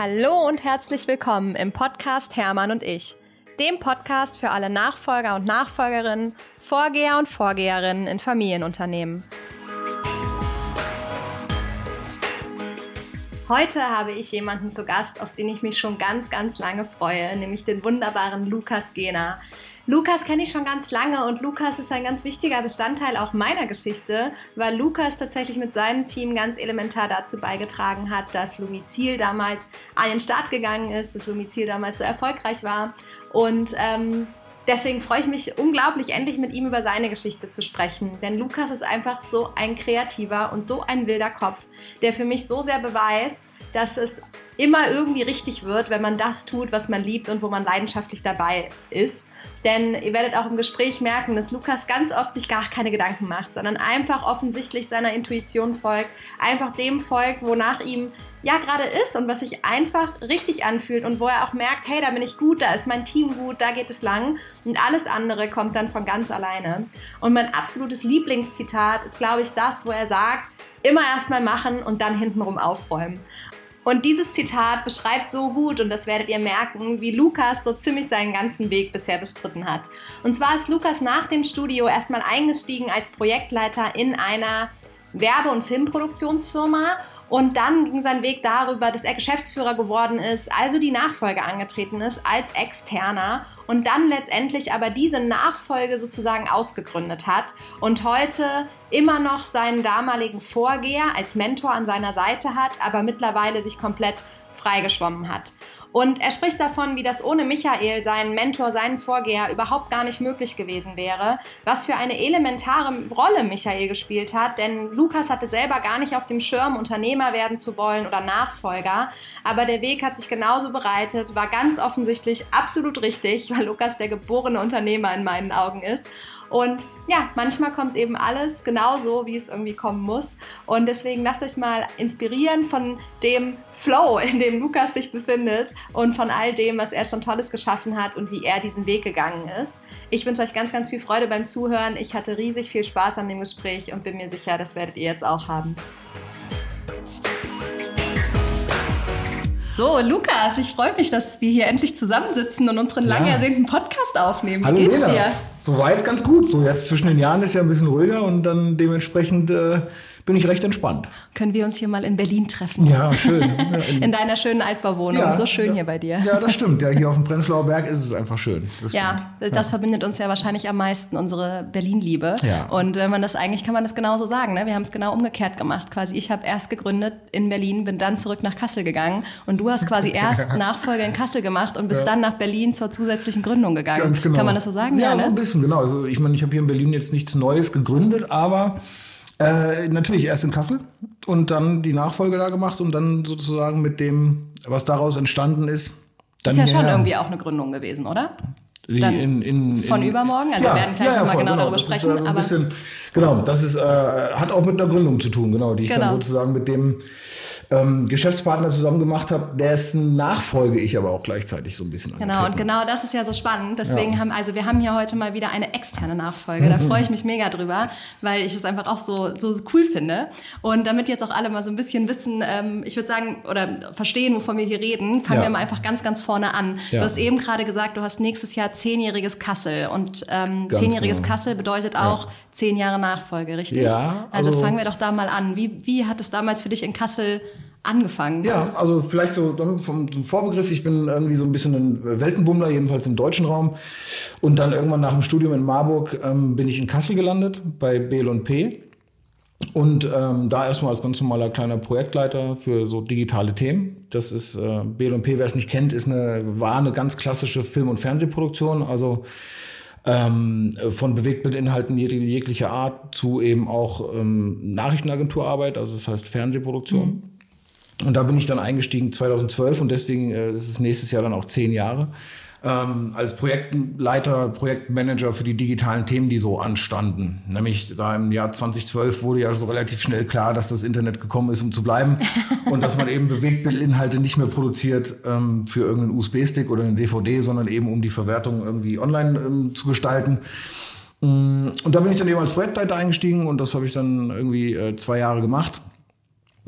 Hallo und herzlich willkommen im Podcast Hermann und ich, dem Podcast für alle Nachfolger und Nachfolgerinnen, Vorgeher und Vorgeherinnen in Familienunternehmen. Heute habe ich jemanden zu Gast, auf den ich mich schon ganz, ganz lange freue, nämlich den wunderbaren Lukas Gehner. Lukas kenne ich schon ganz lange und Lukas ist ein ganz wichtiger Bestandteil auch meiner Geschichte, weil Lukas tatsächlich mit seinem Team ganz elementar dazu beigetragen hat, dass Lumizil damals an den Start gegangen ist, dass Lumizil damals so erfolgreich war. Und ähm, deswegen freue ich mich unglaublich, endlich mit ihm über seine Geschichte zu sprechen. Denn Lukas ist einfach so ein kreativer und so ein wilder Kopf, der für mich so sehr beweist, dass es immer irgendwie richtig wird, wenn man das tut, was man liebt und wo man leidenschaftlich dabei ist. Denn ihr werdet auch im Gespräch merken, dass Lukas ganz oft sich gar keine Gedanken macht, sondern einfach offensichtlich seiner Intuition folgt, einfach dem folgt, wonach ihm ja gerade ist und was sich einfach richtig anfühlt und wo er auch merkt, hey, da bin ich gut, da ist mein Team gut, da geht es lang und alles andere kommt dann von ganz alleine. Und mein absolutes Lieblingszitat ist, glaube ich, das, wo er sagt, immer erstmal machen und dann hintenrum aufräumen. Und dieses Zitat beschreibt so gut, und das werdet ihr merken, wie Lukas so ziemlich seinen ganzen Weg bisher bestritten hat. Und zwar ist Lukas nach dem Studio erstmal eingestiegen als Projektleiter in einer Werbe- und Filmproduktionsfirma und dann ging sein Weg darüber, dass er Geschäftsführer geworden ist, also die Nachfolge angetreten ist als Externer und dann letztendlich aber diese Nachfolge sozusagen ausgegründet hat und heute immer noch seinen damaligen Vorgeher als Mentor an seiner Seite hat, aber mittlerweile sich komplett freigeschwommen hat. Und er spricht davon, wie das ohne Michael, seinen Mentor, seinen Vorgeher, überhaupt gar nicht möglich gewesen wäre. Was für eine elementare Rolle Michael gespielt hat, denn Lukas hatte selber gar nicht auf dem Schirm, Unternehmer werden zu wollen oder Nachfolger. Aber der Weg hat sich genauso bereitet, war ganz offensichtlich absolut richtig, weil Lukas der geborene Unternehmer in meinen Augen ist. Und ja, manchmal kommt eben alles genauso, wie es irgendwie kommen muss. Und deswegen lasst euch mal inspirieren von dem Flow, in dem Lukas sich befindet und von all dem, was er schon Tolles geschaffen hat und wie er diesen Weg gegangen ist. Ich wünsche euch ganz, ganz viel Freude beim Zuhören. Ich hatte riesig viel Spaß an dem Gespräch und bin mir sicher, das werdet ihr jetzt auch haben. So, Lukas, ich freue mich, dass wir hier endlich zusammensitzen und unseren ja. lang ersehnten Podcast aufnehmen. Wie Hallo geht's Lena. dir? Soweit ganz gut. So jetzt zwischen den Jahren ist ja ein bisschen ruhiger und dann dementsprechend äh, bin ich recht entspannt. Können wir uns hier mal in Berlin treffen? Ja, schön. in, in deiner schönen Altbauwohnung. Ja, so schön ja, hier bei dir. Ja, das stimmt. Ja, hier auf dem Prenzlauer Berg ist es einfach schön. Das ja, das ja. verbindet uns ja wahrscheinlich am meisten, unsere Berlin-Liebe. Ja. Und wenn man das eigentlich, kann man das genauso sagen. Ne? Wir haben es genau umgekehrt gemacht. Quasi, ich habe erst gegründet in Berlin, bin dann zurück nach Kassel gegangen und du hast quasi erst Nachfolge in Kassel gemacht und bist dann nach Berlin zur zusätzlichen Gründung gegangen. Ganz genau. Kann man das so sagen? Ja, ja ne? so ein bisschen, genau. Also ich meine, ich habe hier in Berlin jetzt nichts Neues gegründet, aber äh, natürlich erst in Kassel und dann die Nachfolge da gemacht und dann sozusagen mit dem, was daraus entstanden ist. Dann ist ja schon irgendwie auch eine Gründung gewesen, oder? In, in, von in, übermorgen? Also ja, wir werden gleich ja, ja, nochmal genau, genau darüber sprechen. Also aber bisschen, genau, das ist, äh, hat auch mit einer Gründung zu tun, genau, die ich genau. dann sozusagen mit dem ähm, Geschäftspartner zusammen gemacht habe, dessen Nachfolge ich aber auch gleichzeitig so ein bisschen Genau, und genau das ist ja so spannend. Deswegen ja. haben, also wir haben hier heute mal wieder eine externe Nachfolge. Da freue ich mich mega drüber, weil ich es einfach auch so, so cool finde. Und damit jetzt auch alle mal so ein bisschen wissen, ähm, ich würde sagen, oder verstehen, wovon wir hier reden, fangen ja. wir mal einfach ganz, ganz vorne an. Ja. Du hast eben gerade gesagt, du hast nächstes Jahr zehnjähriges Kassel. Und ähm, zehnjähriges genau. Kassel bedeutet auch zehn Jahre Nachfolge, richtig? Ja. Also, also fangen wir doch da mal an. Wie, wie hat es damals für dich in Kassel angefangen? Ja, also vielleicht so vom, vom Vorbegriff. Ich bin irgendwie so ein bisschen ein Weltenbummler, jedenfalls im deutschen Raum. Und dann irgendwann nach dem Studium in Marburg ähm, bin ich in Kassel gelandet bei BL&P. Und ähm, da erstmal als ganz normaler kleiner Projektleiter für so digitale Themen. Das ist äh, BL&P, wer es nicht kennt, ist eine, war eine ganz klassische Film- und Fernsehproduktion. Also ähm, von Bewegtbildinhalten jeglicher Art zu eben auch ähm, Nachrichtenagenturarbeit, also das heißt Fernsehproduktion. Mhm. Und da bin ich dann eingestiegen 2012 und deswegen äh, ist es nächstes Jahr dann auch zehn Jahre. Ähm, als Projektleiter, Projektmanager für die digitalen Themen, die so anstanden. Nämlich da im Jahr 2012 wurde ja so relativ schnell klar, dass das Internet gekommen ist, um zu bleiben und dass man eben Bewegtbildinhalte nicht mehr produziert ähm, für irgendeinen USB-Stick oder eine DVD, sondern eben um die Verwertung irgendwie online ähm, zu gestalten. Mm, und da bin ich dann eben als Projektleiter eingestiegen und das habe ich dann irgendwie äh, zwei Jahre gemacht.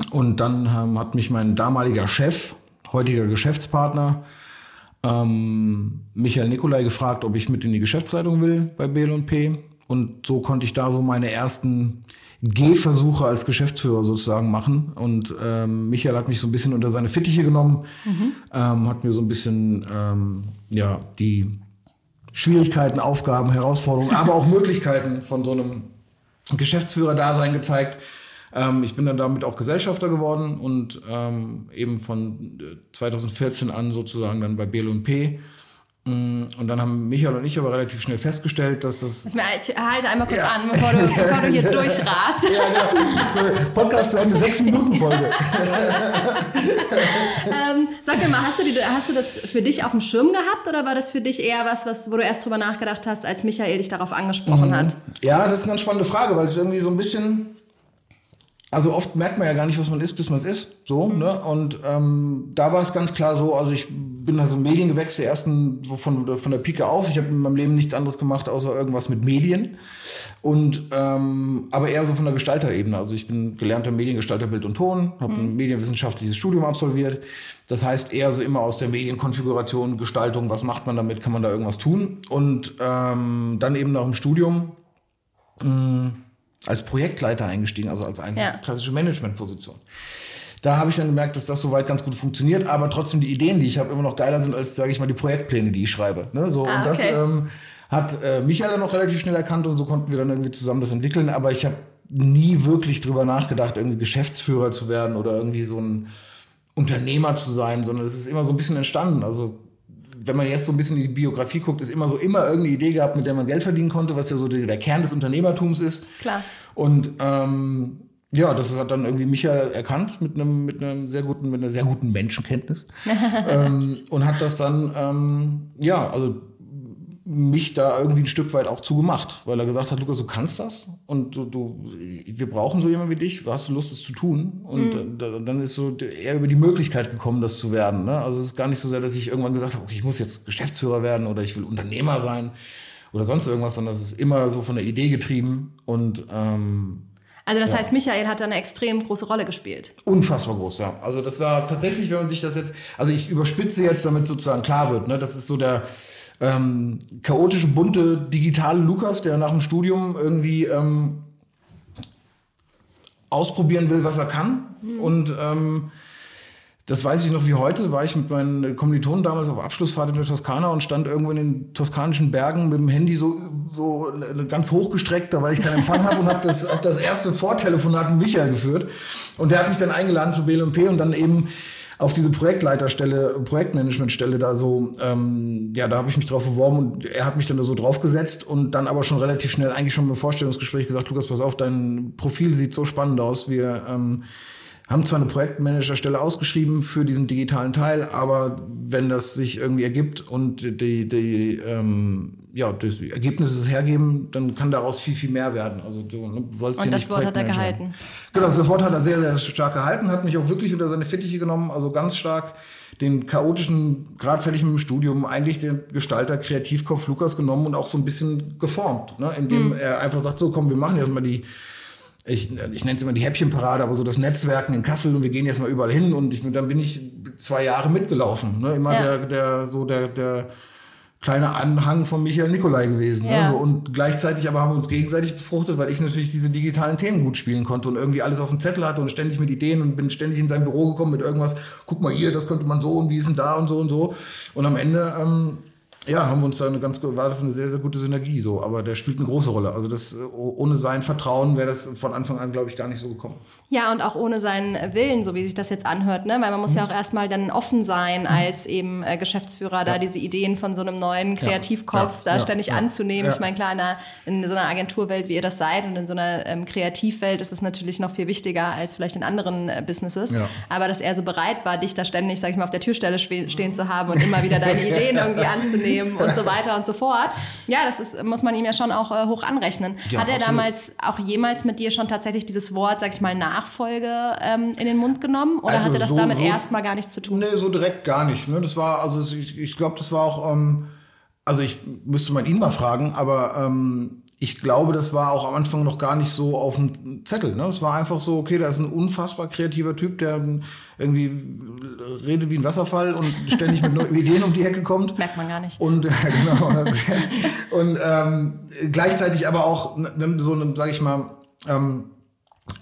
Und dann ähm, hat mich mein damaliger Chef, heutiger Geschäftspartner, ähm, Michael Nikolai gefragt, ob ich mit in die Geschäftsleitung will bei BL&P. Und so konnte ich da so meine ersten Gehversuche als Geschäftsführer sozusagen machen. Und ähm, Michael hat mich so ein bisschen unter seine Fittiche genommen, mhm. ähm, hat mir so ein bisschen ähm, ja, die Schwierigkeiten, Aufgaben, Herausforderungen, aber auch Möglichkeiten von so einem Geschäftsführer-Dasein gezeigt. Ähm, ich bin dann damit auch Gesellschafter geworden und ähm, eben von 2014 äh, an sozusagen dann bei BL&P Mm, und dann haben Michael und ich aber relativ schnell festgestellt, dass das. Ich halte einmal kurz ja. an, bevor du, bevor du hier durchrast. Ja, genau. So, Podcast zu Ende, sechs Minuten Folge. ähm, sag mir mal, hast du, die, hast du das für dich auf dem Schirm gehabt oder war das für dich eher was, was wo du erst drüber nachgedacht hast, als Michael dich darauf angesprochen mhm. hat? Ja, das ist eine ganz spannende Frage, weil es irgendwie so ein bisschen also oft merkt man ja gar nicht, was man ist, bis man es ist. So, mhm. ne? Und ähm, da war es ganz klar so, also ich bin also Mediengewächs der ersten von, von der Pike auf. Ich habe in meinem Leben nichts anderes gemacht, außer irgendwas mit Medien. Und ähm, aber eher so von der Gestalterebene. Also ich bin gelernter Mediengestalter Bild und Ton, habe mhm. ein medienwissenschaftliches Studium absolviert. Das heißt eher so immer aus der Medienkonfiguration, Gestaltung, was macht man damit, kann man da irgendwas tun? Und ähm, dann eben nach dem Studium. Mh, als Projektleiter eingestiegen, also als eine ja. klassische Managementposition. Da habe ich dann gemerkt, dass das soweit ganz gut funktioniert, aber trotzdem die Ideen, die ich habe, immer noch geiler sind als, sage ich mal, die Projektpläne, die ich schreibe. Ne? So, ah, und das ähm, hat äh, Michael dann noch relativ schnell erkannt und so konnten wir dann irgendwie zusammen das entwickeln. Aber ich habe nie wirklich drüber nachgedacht, irgendwie Geschäftsführer zu werden oder irgendwie so ein Unternehmer zu sein, sondern es ist immer so ein bisschen entstanden. Also wenn man jetzt so ein bisschen in die Biografie guckt, ist immer so immer irgendeine Idee gehabt, mit der man Geld verdienen konnte, was ja so der, der Kern des Unternehmertums ist. Klar. Und ähm, ja, das hat dann irgendwie Michael erkannt mit einem mit einem sehr guten mit einer sehr guten Menschenkenntnis ähm, und hat das dann ähm, ja also mich da irgendwie ein Stück weit auch zugemacht, weil er gesagt hat, Lukas, du kannst das und du, du wir brauchen so jemanden wie dich, hast du Lust, das zu tun? Und mhm. da, dann ist so eher über die Möglichkeit gekommen, das zu werden. Ne? Also es ist gar nicht so sehr, dass ich irgendwann gesagt habe, okay, ich muss jetzt Geschäftsführer werden oder ich will Unternehmer sein oder sonst irgendwas, sondern es ist immer so von der Idee getrieben und ähm, also das ja. heißt, Michael hat da eine extrem große Rolle gespielt. Unfassbar groß, ja. Also das war tatsächlich, wenn man sich das jetzt, also ich überspitze jetzt, damit sozusagen klar wird, ne, das ist so der ähm, chaotische, bunte, digitale Lukas, der nach dem Studium irgendwie ähm, ausprobieren will, was er kann. Mhm. Und ähm, das weiß ich noch wie heute, war ich mit meinen Kommilitonen damals auf Abschlussfahrt in der Toskana und stand irgendwo in den toskanischen Bergen mit dem Handy so, so ganz hochgestreckt, weil ich keinen Empfang habe und habe das, hab das erste Vortelefonat mit Michael geführt. Und der hat mich dann eingeladen zu BLP und dann eben auf diese Projektleiterstelle, Projektmanagementstelle da so, ähm, ja, da habe ich mich drauf beworben und er hat mich dann da so draufgesetzt und dann aber schon relativ schnell eigentlich schon im Vorstellungsgespräch gesagt, Lukas, pass auf, dein Profil sieht so spannend aus, wir ähm, haben zwar eine Projektmanagerstelle ausgeschrieben für diesen digitalen Teil, aber wenn das sich irgendwie ergibt und die, die, ähm, ja, die Ergebnisse es hergeben, dann kann daraus viel, viel mehr werden. Also du ne, sollst Und das Wort hat er gehalten. Genau, das Wort hat er sehr, sehr stark gehalten, hat mich auch wirklich unter seine Fittiche genommen, also ganz stark den chaotischen, gerade fertig mit dem Studium, eigentlich den Gestalter, Kreativkopf Lukas genommen und auch so ein bisschen geformt, ne? indem mhm. er einfach sagt, so komm, wir machen jetzt mal die ich, ich nenne es immer die Häppchenparade, aber so das Netzwerken in Kassel und wir gehen jetzt mal überall hin und ich, dann bin ich zwei Jahre mitgelaufen. Ne? Immer ja. der, der, so der, der kleine Anhang von Michael Nikolai gewesen. Ne? Ja. Ne? So, und gleichzeitig aber haben wir uns gegenseitig befruchtet, weil ich natürlich diese digitalen Themen gut spielen konnte und irgendwie alles auf dem Zettel hatte und ständig mit Ideen und bin ständig in sein Büro gekommen mit irgendwas, guck mal hier, das könnte man so und wie ist denn da und so und so. Und am Ende ähm, ja, haben wir uns da eine ganz, war das eine sehr, sehr gute Synergie so. Aber der spielt eine große Rolle. Also das, ohne sein Vertrauen wäre das von Anfang an, glaube ich, gar nicht so gekommen. Ja, und auch ohne seinen Willen, so wie sich das jetzt anhört, ne? Weil man muss mhm. ja auch erstmal dann offen sein, mhm. als eben äh, Geschäftsführer, ja. da diese Ideen von so einem neuen Kreativkopf ja. Ja. da ständig anzunehmen. Ich meine, klar, in, einer, in, so einer Agenturwelt, wie ihr das seid, und in so einer ähm, Kreativwelt ist es natürlich noch viel wichtiger als vielleicht in anderen äh, Businesses. Aber dass er so bereit war, dich da ständig, sag ich mal, auf der Türstelle stehen zu haben und immer wieder deine Ideen irgendwie anzunehmen nehmen und so weiter und so fort. Ja, das ist, muss man ihm ja schon auch äh, hoch anrechnen. Ja, Hat er absolut. damals auch jemals mit dir schon tatsächlich dieses Wort, sag ich mal, Nachfolge ähm, in den Mund genommen? Oder also hatte das so, damit so, erstmal gar nichts zu tun? Nee, so direkt gar nicht. Ne? Das war, also ich, ich glaube, das war auch, ähm, also ich müsste mal ihn mal fragen, aber ähm, ich glaube, das war auch am Anfang noch gar nicht so auf dem Zettel. Ne? Es war einfach so, okay, da ist ein unfassbar kreativer Typ, der irgendwie redet wie ein Wasserfall und ständig mit neuen Ideen um die Ecke kommt. Merkt man gar nicht. Und ja, genau. und ähm, gleichzeitig aber auch ne, so eine, sag ich mal, ähm,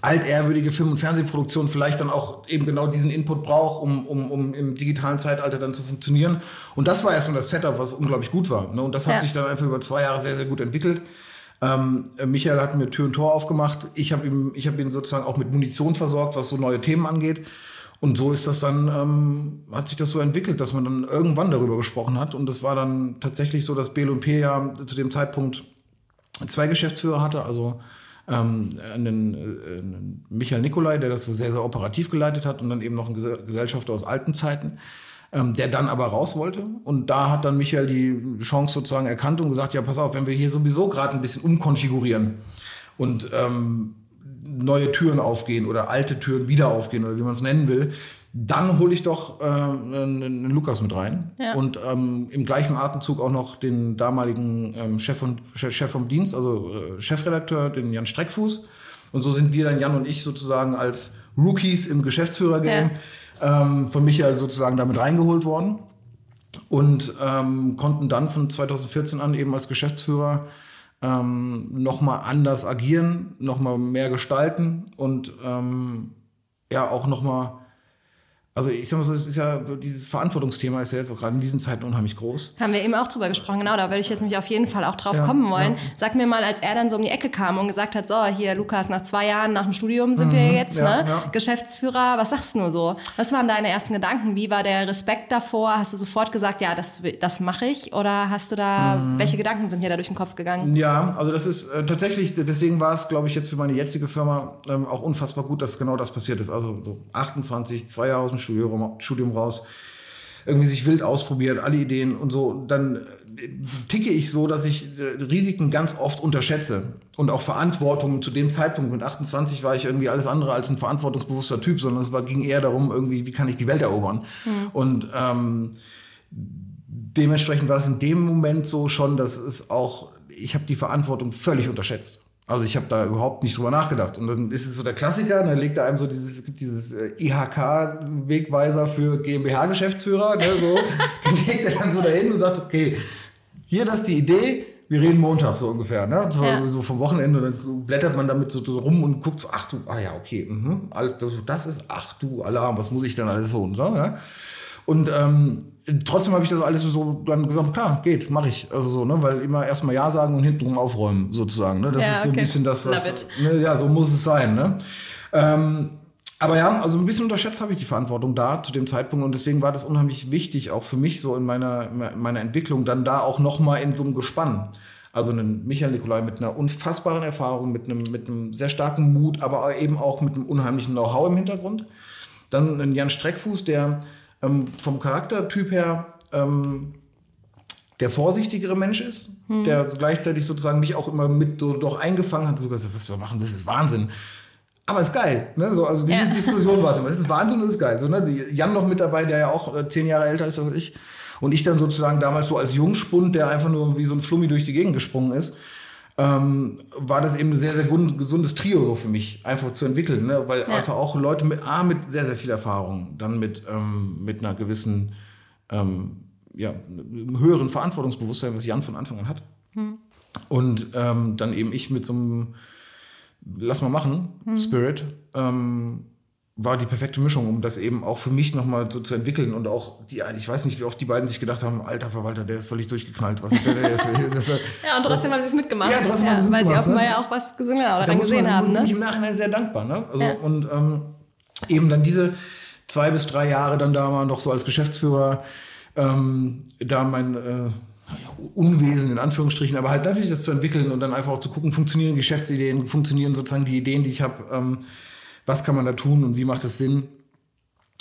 altehrwürdige Film- und Fernsehproduktion vielleicht dann auch eben genau diesen Input braucht, um, um, um im digitalen Zeitalter dann zu funktionieren. Und das war erstmal das Setup, was unglaublich gut war. Ne? Und das hat ja. sich dann einfach über zwei Jahre sehr, sehr gut entwickelt. Ähm, Michael hat mir Tür und Tor aufgemacht. Ich habe ihm, ich ihn sozusagen auch mit Munition versorgt, was so neue Themen angeht. Und so ist das dann, ähm, hat sich das so entwickelt, dass man dann irgendwann darüber gesprochen hat. Und das war dann tatsächlich so, dass BL&P ja zu dem Zeitpunkt zwei Geschäftsführer hatte, also ähm, einen, äh, einen Michael Nikolai, der das so sehr, sehr operativ geleitet hat und dann eben noch ein Gesellschafter aus alten Zeiten ähm, der dann aber raus wollte. Und da hat dann Michael die Chance sozusagen erkannt und gesagt, ja, pass auf, wenn wir hier sowieso gerade ein bisschen umkonfigurieren und ähm, neue Türen aufgehen oder alte Türen wieder aufgehen oder wie man es nennen will, dann hole ich doch äh, einen, Lukas mit rein ja. und ähm, im gleichen Atemzug auch noch den damaligen ähm, Chef, von, Chef vom Dienst, also äh, Chefredakteur, den Jan Streckfuß. Und so sind wir dann, Jan und ich, sozusagen als Rookies im Geschäftsführergame. Ja ähm, von Michael sozusagen damit reingeholt worden und ähm, konnten dann von 2014 an eben als Geschäftsführer ähm, nochmal anders agieren, nochmal mehr gestalten und ähm, ja auch nochmal also ich sag mal so, es ist ja, dieses Verantwortungsthema ist ja jetzt auch gerade in diesen Zeiten unheimlich groß. Haben wir eben auch drüber gesprochen, genau, da würde ich jetzt nämlich auf jeden Fall auch drauf ja, kommen wollen. Ja. Sag mir mal, als er dann so um die Ecke kam und gesagt hat, so, hier Lukas, nach zwei Jahren nach dem Studium sind mhm, wir jetzt, ja, ne? Geschäftsführer, was sagst du nur so? Was waren deine ersten Gedanken? Wie war der Respekt davor? Hast du sofort gesagt, ja, das, das mache ich? Oder hast du da, mhm. welche Gedanken sind dir da durch den Kopf gegangen? Ja, also das ist äh, tatsächlich, deswegen war es, glaube ich, jetzt für meine jetzige Firma ähm, auch unfassbar gut, dass genau das passiert ist. Also so 28, zwei Jahre aus dem Studium, Studium raus, irgendwie sich wild ausprobiert, alle Ideen und so, dann ticke ich so, dass ich äh, Risiken ganz oft unterschätze und auch Verantwortung. Zu dem Zeitpunkt mit 28 war ich irgendwie alles andere als ein verantwortungsbewusster Typ, sondern es war, ging eher darum, irgendwie, wie kann ich die Welt erobern? Mhm. Und ähm, dementsprechend war es in dem Moment so schon, dass es auch, ich habe die Verantwortung völlig unterschätzt. Also ich habe da überhaupt nicht drüber nachgedacht. Und dann ist es so der Klassiker, dann legt er einem so dieses, es gibt dieses äh, IHK-Wegweiser für GmbH-Geschäftsführer, ne, so, den legt er dann so dahin und sagt, okay, hier das ist die Idee, wir reden Montag so ungefähr, ne? So, ja. so vom Wochenende, dann blättert man damit so rum und guckt so, ach du, ah ja, okay, mh, alles, das ist, ach du Alarm, was muss ich denn alles so und so, ne? Und ähm, trotzdem habe ich das alles so dann gesagt, klar, geht, mache ich. Also so, ne, weil immer erstmal Ja sagen und hintenrum aufräumen, sozusagen. Ne? Das ja, ist so okay. ein bisschen das, was. Ne, ja, so muss es sein, ne? Ähm, aber ja, also ein bisschen unterschätzt habe ich die Verantwortung da zu dem Zeitpunkt und deswegen war das unheimlich wichtig, auch für mich so in meiner, in meiner Entwicklung, dann da auch nochmal in so einem Gespann. Also einen Michael Nikolai mit einer unfassbaren Erfahrung, mit einem, mit einem sehr starken Mut, aber eben auch mit einem unheimlichen Know-how im Hintergrund. Dann einen Jan Streckfuß, der ähm, vom Charaktertyp her ähm, der vorsichtigere Mensch ist, hm. der gleichzeitig sozusagen mich auch immer mit so doch eingefangen hat, sogar so, was wir machen, das ist Wahnsinn. Aber ist geil, ne? So, also diese ja. Diskussion war es immer. Das ist Wahnsinn, das ist geil. So, ne? Jan noch mit dabei, der ja auch äh, zehn Jahre älter ist als ich. Und ich dann sozusagen damals so als Jungspund, der einfach nur wie so ein Flummi durch die Gegend gesprungen ist ähm, war das eben ein sehr, sehr gesundes Trio so für mich, einfach zu entwickeln, ne? weil ja. einfach auch Leute mit, A, mit sehr, sehr viel Erfahrung, dann mit, ähm, mit einer gewissen, ähm, ja, höheren Verantwortungsbewusstsein, was Jan von Anfang an hat. Hm. Und ähm, dann eben ich mit so einem Lass mal machen, hm. Spirit, ähm, war die perfekte Mischung, um das eben auch für mich nochmal so zu entwickeln und auch die, ich weiß nicht, wie oft die beiden sich gedacht haben, alter Verwalter, der ist völlig durchgeknallt. Was der, der ist, das, ja, und trotzdem haben sie es mitgemacht. Ja, trotzdem ja, haben sie Weil sie offenbar ne? ja auch was gesungen oder da gesehen man, haben. Bin ich im Nachhinein sehr dankbar. Ne? Also, ja. Und ähm, eben dann diese zwei bis drei Jahre dann da mal noch so als Geschäftsführer ähm, da mein äh, Unwesen in Anführungsstrichen, aber halt natürlich das zu entwickeln und dann einfach auch zu gucken, funktionieren Geschäftsideen, funktionieren sozusagen die Ideen, die ich habe, ähm, was kann man da tun und wie macht es Sinn.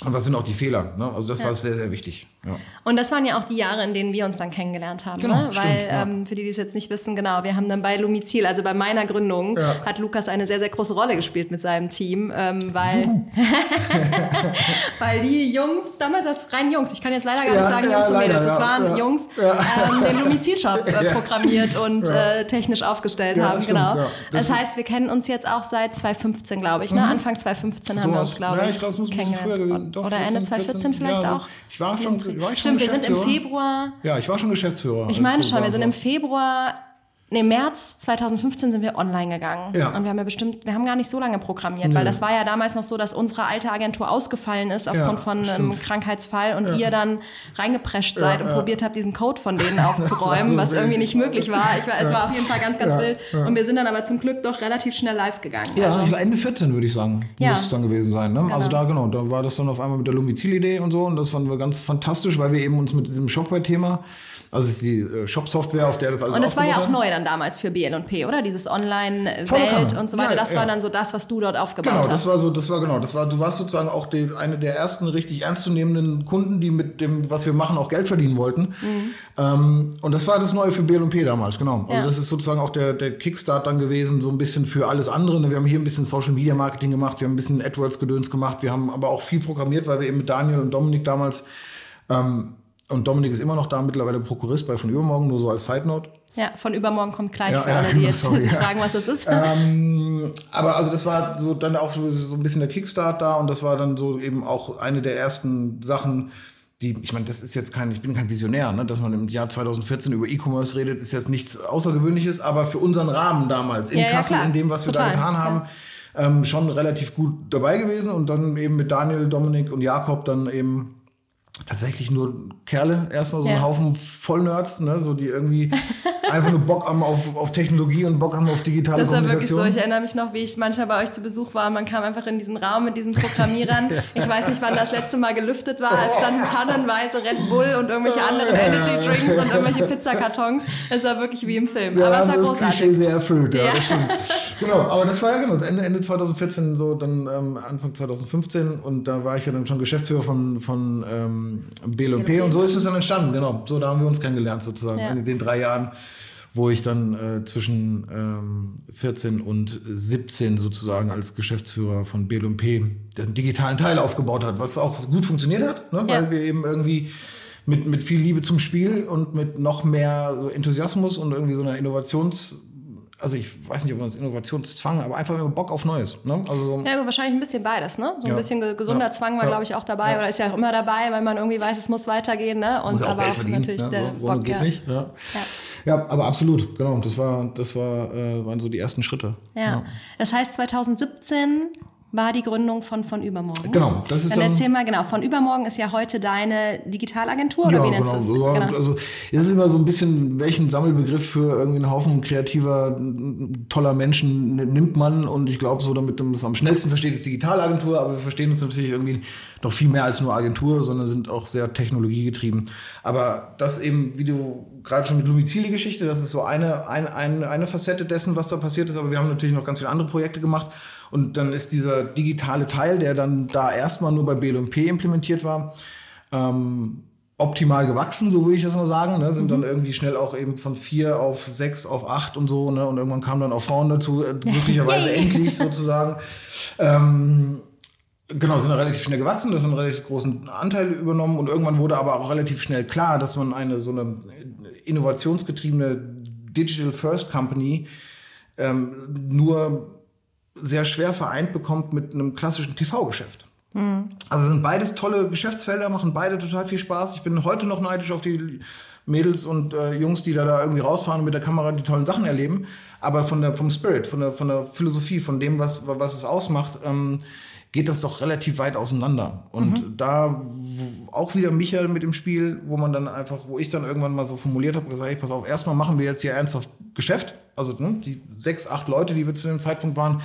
Und was sind auch die Fehler? Ne? Also das ja. war sehr, sehr wichtig. Ja. Und das waren ja auch die Jahre, in denen wir uns dann kennengelernt haben. Genau, ne? Weil, ja. ähm, für die, die es jetzt nicht wissen, genau, wir haben dann bei Lumizil, also bei meiner Gründung, hat Lukas eine sehr, sehr große Rolle gespielt mit seinem Team, ähm, weil, weil die Jungs, damals das rein Jungs, ich kann jetzt leider gar nicht sagen Jungs und Mädels, es waren Jungs, ähm, den Lumizil-Shop äh, programmiert und äh, technisch aufgestellt haben. Stimmt, genau. Das, das heißt, wir kennen uns jetzt auch seit 2015, glaube ich. Ne? Mhm. Anfang 2015 so haben wir uns, glaube ich, ich glaub, kennengelernt. Doch, Oder 14, Ende 2014 vielleicht ja, auch. Ich war schon, war ich Stimmt, wir sind im Februar. Ja, ich war schon Geschäftsführer. Ich meine schon, wir sind im Februar Nee, März 2015 sind wir online gegangen. Ja. Und wir haben ja bestimmt, wir haben gar nicht so lange programmiert, Nö. weil das war ja damals noch so, dass unsere alte Agentur ausgefallen ist aufgrund ja, von einem Krankheitsfall und ja. ihr dann reingeprescht seid und probiert habt, diesen Code von denen aufzuräumen, was irgendwie nicht möglich war. Ich war es war auf jeden Fall ganz, ganz wild. Und wir sind dann aber zum Glück doch relativ schnell live gegangen. Ja, also, Ende 14 würde ich sagen, muss es dann gewesen sein. Ne? Also genau. Also da genau, da war das dann auf einmal mit der Lumizil-Idee und so und das fanden wir ganz fantastisch, weil wir eben uns mit diesem Shopware-Thema also es ist die äh, Shop-Software, auf der das alles Und das war ja auch neu dann damals für BL&P, oder? Dieses Online-Welt und so weiter. Ja, das war dann so das, was du dort aufgebaut genau, hast. Genau, das war so, das war genau, das war, du warst sozusagen auch die, eine der ersten richtig ernstzunehmenden Kunden, die mit dem, was wir machen, auch Geld verdienen wollten. Mhm. Ähm, und das war das Neue für BL&P damals, genau. Also ja. das ist sozusagen auch der, der Kickstart dann gewesen, so ein bisschen für alles andere. Wir haben hier ein bisschen Social Media Marketing gemacht, wir haben ein bisschen AdWords-Gedöns gemacht, wir haben aber auch viel programmiert, weil wir eben mit Daniel und Dominik damals ähm, und Dominik ist immer noch da, mittlerweile Prokurist bei von übermorgen, nur so als Side Note. Ja, von übermorgen kommt gleich ja, für alle, die jetzt sorry, ja. fragen, was das ist. Ähm, aber also das war so dann auch so, so ein bisschen der Kickstart da und das war dann so eben auch eine der ersten Sachen, die, ich meine, das ist jetzt kein, ich bin kein Visionär, ne, dass man im Jahr 2014 über E-Commerce redet, ist jetzt nichts Außergewöhnliches, aber für unseren Rahmen damals in ja, Kassel, in dem, was wir Total, da getan haben, ähm, schon relativ gut dabei gewesen und dann eben mit Daniel, Dominik und Jakob dann eben tatsächlich nur Kerle, erstmal so ja. ein Haufen Vollnerds, ne, so die irgendwie einfach nur Bock haben auf, auf Technologie und Bock haben auf digitale das Kommunikation. Das war wirklich so. Ich erinnere mich noch, wie ich manchmal bei euch zu Besuch war. Man kam einfach in diesen Raum mit diesen Programmierern. Ich weiß nicht, wann das letzte Mal gelüftet war. Es standen tonnenweise Red Bull und irgendwelche anderen Energy Drinks und irgendwelche Pizzakartons. Es war wirklich wie im Film. Ja, aber es war das großartig. Klischee sehr erfüllt, ja, ja. das stimmt. genau, aber das war ja genau Ende, Ende 2014, so dann ähm, Anfang 2015 und da war ich ja dann schon Geschäftsführer von, von ähm, BLP und so ist es dann entstanden, genau. So, da haben wir uns kennengelernt sozusagen ja. in den drei Jahren wo ich dann äh, zwischen ähm, 14 und 17 sozusagen als Geschäftsführer von B&P den digitalen Teil aufgebaut hat, was auch gut funktioniert hat, ne? weil wir eben irgendwie mit, mit viel Liebe zum Spiel und mit noch mehr so Enthusiasmus und irgendwie so einer Innovations- also ich weiß nicht, ob man es Innovationszwang, aber einfach immer Bock auf Neues. Ne? Also so ja, wahrscheinlich ein bisschen beides, ne? So ein ja. bisschen gesunder ja. Zwang war, ja. glaube ich, auch dabei oder ist ja auch immer dabei, weil man irgendwie weiß, es muss weitergehen, ne? Und muss aber auch, auch natürlich ne? der so, Bock, geht nicht. Ja. Ja. aber absolut, genau. Das war, das war, äh, waren so die ersten Schritte. Ja. Das heißt, 2017 war die Gründung von von übermorgen. Genau, das ist dann, dann erzähl mal genau. Von übermorgen ist ja heute deine Digitalagentur oder ja, wie nennst genau. du es? Genau. Also es ist immer so ein bisschen welchen Sammelbegriff für irgendwie einen Haufen kreativer toller Menschen nimmt man und ich glaube so, damit man es am schnellsten versteht, ist Digitalagentur, aber wir verstehen uns natürlich irgendwie noch viel mehr als nur Agentur, sondern sind auch sehr technologiegetrieben. Aber das eben, wie du gerade schon mit Lumizili-Geschichte, das ist so eine, eine, eine, eine Facette dessen, was da passiert ist, aber wir haben natürlich noch ganz viele andere Projekte gemacht. Und dann ist dieser digitale Teil, der dann da erstmal nur bei BLP implementiert war, ähm, optimal gewachsen, so würde ich das mal sagen. Ne? Sind mhm. dann irgendwie schnell auch eben von vier auf sechs auf acht und so. Ne? Und irgendwann kamen dann auch Frauen dazu, äh, glücklicherweise endlich sozusagen. Ähm, Genau, sind relativ schnell gewachsen, das haben einen relativ großen Anteil übernommen und irgendwann wurde aber auch relativ schnell klar, dass man eine so eine innovationsgetriebene Digital First Company ähm, nur sehr schwer vereint bekommt mit einem klassischen TV-Geschäft. Mhm. Also sind beides tolle Geschäftsfelder, machen beide total viel Spaß. Ich bin heute noch neidisch auf die Mädels und äh, Jungs, die da, da irgendwie rausfahren und mit der Kamera die tollen Sachen erleben. Aber von der, vom Spirit, von der, von der Philosophie, von dem, was, was es ausmacht, ähm, geht das doch relativ weit auseinander. Und mhm. da auch wieder Michael mit dem Spiel, wo man dann einfach, wo ich dann irgendwann mal so formuliert habe, gesagt, hey, pass auf, erstmal machen wir jetzt hier ernsthaft Geschäft. Also ne, die sechs, acht Leute, die wir zu dem Zeitpunkt waren,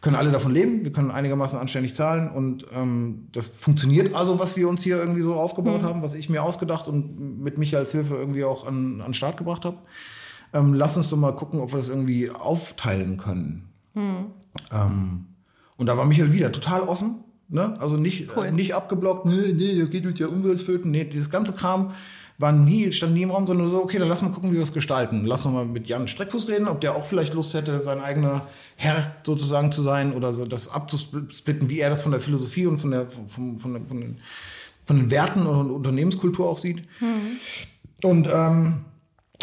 können alle davon leben. Wir können einigermaßen anständig zahlen und ähm, das funktioniert also, was wir uns hier irgendwie so aufgebaut mhm. haben, was ich mir ausgedacht und mit Michaels Hilfe irgendwie auch an, an den Start gebracht habe. Ähm, lass uns doch mal gucken, ob wir das irgendwie aufteilen können. Mhm. Ähm, und da war Michael wieder total offen. Ne? Also nicht, Cool. äh, nicht abgeblockt, nee, nee, geht mit der Umweltföten. Nee, dieses ganze Kram war nie, stand nie im Raum, sondern so, okay, dann lass mal gucken, wie wir es gestalten. Lass mal mit Jan Streckfuß reden, ob der auch vielleicht Lust hätte, sein eigener Herr sozusagen zu sein oder so das abzusplitten, wie er das von der Philosophie und von der, von, von, von, den, von den Werten und Unternehmenskultur auch sieht. Und ähm,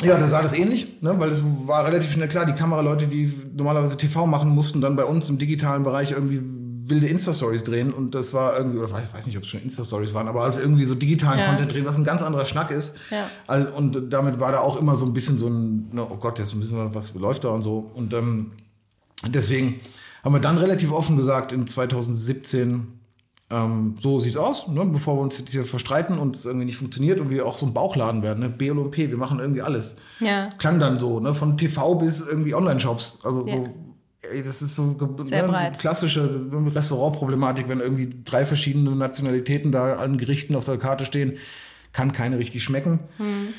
ja, da sah das ähnlich, ne? weil es war relativ schnell klar, die Kameraleute, die normalerweise TV machen, mussten dann bei uns im digitalen Bereich irgendwie wilde Insta-Stories drehen und das war irgendwie, oder weiß, weiß nicht, ob es schon Insta-Stories waren, aber also irgendwie so digitalen Ja. Content drehen, was ein ganz anderer Schnack ist. Ja. Und damit war da auch immer so ein bisschen so ein, ne, oh Gott, jetzt müssen wir, was läuft da und so. Und ähm, deswegen haben wir dann relativ offen gesagt, in 2017, ähm, so sieht's aus, ne, bevor wir uns jetzt hier verstreiten und es irgendwie nicht funktioniert und wir auch so ein Bauchladen werden, ne, B und P, wir machen irgendwie alles. Ja. Klang dann so, ne, von TV bis irgendwie Online-Shops. Also Ja. so, ey, das ist so, Sehr ne, breit. klassische Restaurantproblematik, wenn irgendwie drei verschiedene Nationalitäten da an Gerichten auf der Karte stehen, kann keine richtig schmecken. Hm.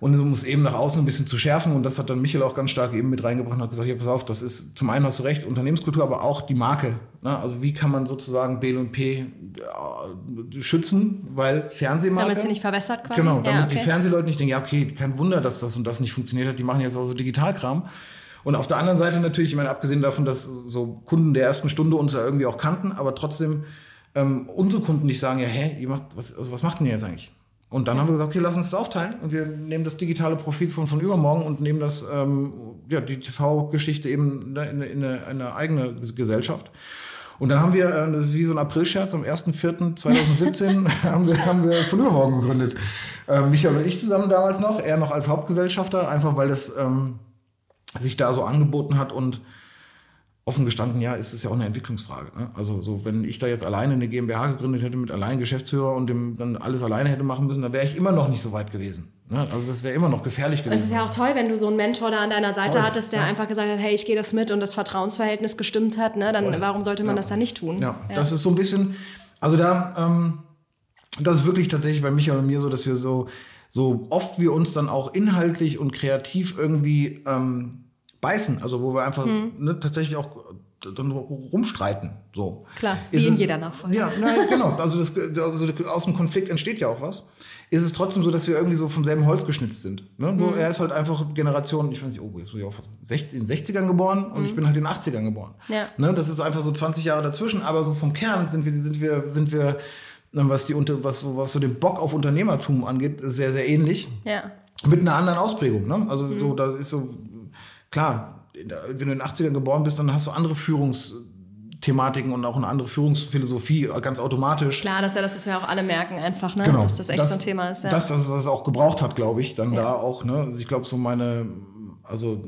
Und um es eben nach außen ein bisschen zu schärfen, und das hat dann Michael auch ganz stark eben mit reingebracht und hat gesagt, ja, pass auf, das ist zum einen hast du recht, Unternehmenskultur, aber auch die Marke. Ne? Also wie kann man sozusagen B und P äh, schützen, weil Fernsehmarke. Damit sie nicht verwässert quasi. Genau, damit ja, die okay. Fernsehleute nicht denken, ja, okay, kein Wunder, dass das und das nicht funktioniert hat, die machen jetzt auch so Digitalkram. Und auf der anderen Seite natürlich, ich meine, abgesehen davon, dass so Kunden der ersten Stunde uns ja irgendwie auch kannten, aber trotzdem ähm, unsere Kunden nicht sagen, ja, hä, ihr macht, was, also was macht denn ihr jetzt eigentlich? Und dann haben wir gesagt, okay, lass uns das aufteilen und wir nehmen das digitale Profil von, von übermorgen und nehmen das, ähm, ja, die TV-Geschichte eben in, eine- in, eine, eigene Gesellschaft. Und dann haben wir, äh, das ist wie so ein Aprilscherz, am 1.4.2017 haben wir, haben wir von übermorgen gegründet. Äh, Michael und ich zusammen damals noch, er noch als Hauptgesellschafter, einfach weil es ähm, sich da so angeboten hat und offen gestanden, ja, ist es ja auch eine Entwicklungsfrage. Ne? Also so, wenn ich da jetzt alleine eine GmbH gegründet hätte mit allein Geschäftsführer und dem dann alles alleine hätte machen müssen, dann wäre ich immer noch nicht so weit gewesen. Ne? Also das wäre immer noch gefährlich gewesen. Es ist ja auch toll, wenn du so einen Mentor da an deiner Seite Voll, hattest, der ja. einfach gesagt hat, hey, ich gehe das mit und das Vertrauensverhältnis gestimmt hat, ne? dann Voll. warum sollte man Ja. das dann nicht tun? Ja, das ist so ein bisschen, also da, ähm, das ist wirklich tatsächlich bei Michael und mir so, dass wir so, so oft wir uns dann auch inhaltlich und kreativ irgendwie ähm, beißen, also wo wir einfach Hm. ne, tatsächlich auch dann rumstreiten. So. Klar, Ist wie in es- jeder Nachfolge. Ja, nein, genau. Also, das, also aus dem Konflikt entsteht ja auch was. Ist es trotzdem so, dass wir irgendwie so vom selben Holz geschnitzt sind. Ne? Mhm. Nur er ist halt einfach Generation, ich weiß nicht, oh, jetzt bin ich auch fast 60, in den 60ern geboren und ich bin halt in den 80ern geboren. Mhm. Ja. Ne? Das ist einfach so 20 Jahre dazwischen, aber so vom Kern sind wir, sind wir, sind wir, ähm, was die unter, was, so- was so den Bock auf Unternehmertum angeht, sehr, sehr ähnlich. Ja. Mit einer anderen Ausprägung. Ne? Also Mhm. so, da ist so, klar, wenn du in den 80ern geboren bist, dann hast du andere Führungsthematiken und auch eine andere Führungsphilosophie, äh, ganz automatisch. Klar, das ist ja das, was wir auch alle merken einfach, ne? Genau. dass das echt so ein Thema ist. Ja. Das, das, was es auch gebraucht hat, glaube ich, dann Ja. da auch. Ne? Also ich glaube, so meine, also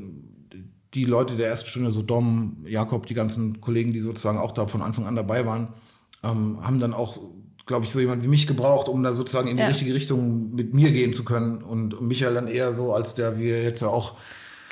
die Leute der ersten Stunde, so Dom, Jakob, die ganzen Kollegen, die sozusagen auch da von Anfang an dabei waren, ähm, haben dann auch, glaube ich, so jemand wie mich gebraucht, um da sozusagen in die Ja. richtige Richtung mit mir gehen zu können. Und Michael dann eher so, als der wir jetzt ja auch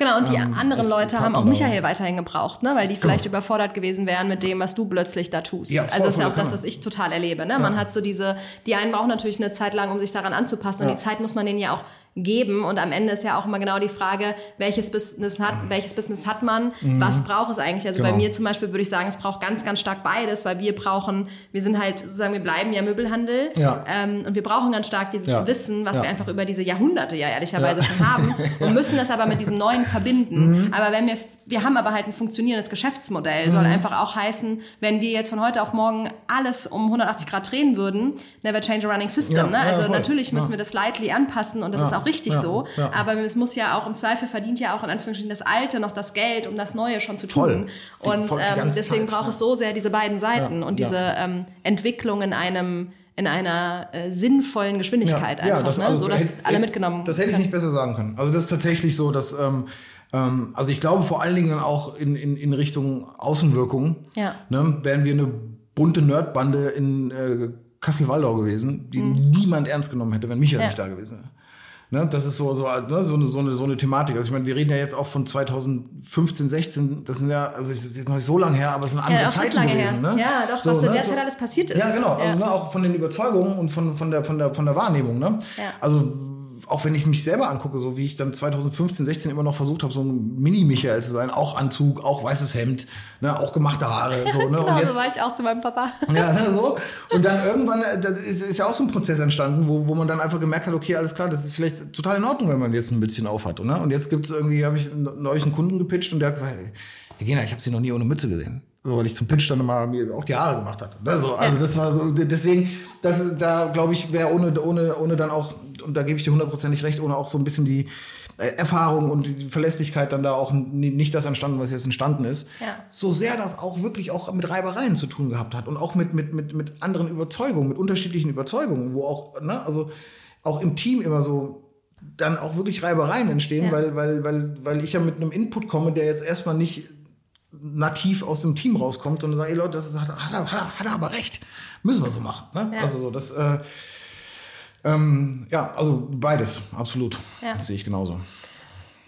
Genau, und die ähm, anderen Leute haben auch Michael weiterhin gebraucht, ne? weil die vielleicht Genau. überfordert gewesen wären mit dem, was du plötzlich da tust. Ja, voll, also das ist ja auch das, genau. was ich total erlebe. Ne? Man hat so diese, die einen brauchen natürlich eine Zeit lang, um sich daran anzupassen und die Zeit muss man denen ja auch geben und am Ende ist ja auch immer genau die Frage, welches Business hat, welches Business hat man, was braucht es eigentlich? Also bei Genau. mir zum Beispiel würde ich sagen, es braucht ganz, ganz stark beides, weil wir brauchen, wir sind halt sozusagen, wir bleiben ja Möbelhandel Ja. ähm, und wir brauchen ganz stark dieses Ja. Wissen, was Ja. wir einfach über diese Jahrhunderte ja ehrlicherweise schon haben und müssen das aber mit diesem neuen verbinden. Mhm. Aber wenn wir, wir haben aber halt ein funktionierendes Geschäftsmodell, Mhm. soll einfach auch heißen, wenn wir jetzt von heute auf morgen alles um 180 Grad drehen würden, never change a running system. Ne? Also natürlich müssen wir das slightly anpassen und das ist auch richtig ja, so. ja. Aber es muss ja auch im Zweifel verdient ja auch in Anführungsstrichen das Alte noch das Geld, um das Neue schon zu Voll. tun. Die- Und voll ähm, deswegen Zeit, braucht ja. es so sehr diese beiden Seiten Ja, und ja. diese ähm, Entwicklung in einem in einer äh, sinnvollen Geschwindigkeit einfach, das, ne? also so dass hätte- alle mitgenommen Das hätte ich können. nicht besser sagen können. Also das ist tatsächlich so, dass ähm, ähm, also ich glaube vor allen Dingen dann auch in, in, in Richtung Außenwirkung. Ja. Ne, wären wir eine bunte Nerdbande in äh, Kassel-Waldau gewesen, die niemand ernst genommen hätte, wenn Michael Mhm. Ja. nicht da gewesen wäre. Ne, das ist so, so, ne, so, eine, so, eine, so eine Thematik. Also ich meine, wir reden ja jetzt auch von 2015, 16, das sind ja, also das ist jetzt noch nicht so lange her, aber es sind andere Ja, das ist Zeiten lange gewesen. her. Ne? Ja, doch, so, was in ne, der Zeit alles passiert ist. Ja, genau. Also. Ne, auch von den Überzeugungen und von, von, der, von, der, von der Wahrnehmung. Ne? Ja. Also auch wenn ich mich selber angucke, so wie ich dann 2015, 16 immer noch versucht habe, so ein Mini-Michael zu sein, auch Anzug, auch weißes Hemd, ne, auch gemachte Haare, so, ne? genau, und jetzt, so war ich auch zu meinem Papa. ja, ne, so. Und dann irgendwann, äh, das ist, ist ja auch so ein Prozess entstanden, wo, wo man dann einfach gemerkt hat, okay, alles klar, das ist vielleicht total in Ordnung, wenn man jetzt ein bisschen aufhat, ne? Und jetzt gibt's irgendwie, habe ich neulich einen Kunden gepitcht und der hat gesagt, Herr Gena, ich habe Sie noch nie ohne Mütze gesehen. So, weil ich zum Pitch dann immer mir auch die Haare gemacht hatte. Ne? So, also das war so, deswegen, das, da glaube ich, wäre ohne, ohne, ohne dann auch, und da gebe ich dir hundertprozentig recht, ohne auch so ein bisschen die äh, Erfahrung und die Verlässlichkeit dann da auch nicht das entstanden, was jetzt entstanden ist. Ja. So sehr das auch wirklich auch mit Reibereien zu tun gehabt hat und auch mit, mit, mit, mit anderen Überzeugungen, mit unterschiedlichen Überzeugungen, wo auch, ne, also auch im Team immer so dann auch wirklich Reibereien entstehen, Ja. weil, weil, weil, weil ich ja mit einem Input komme, der jetzt erstmal nicht nativ aus dem Team rauskommt, sondern sagt, ey Leute, das ist, hat, hat, er- hat, er- hat er aber recht. Müssen wir so machen. Ne? Ja. Also so, das, äh, ähm, ja, also beides, absolut. Ja. Das sehe ich genauso.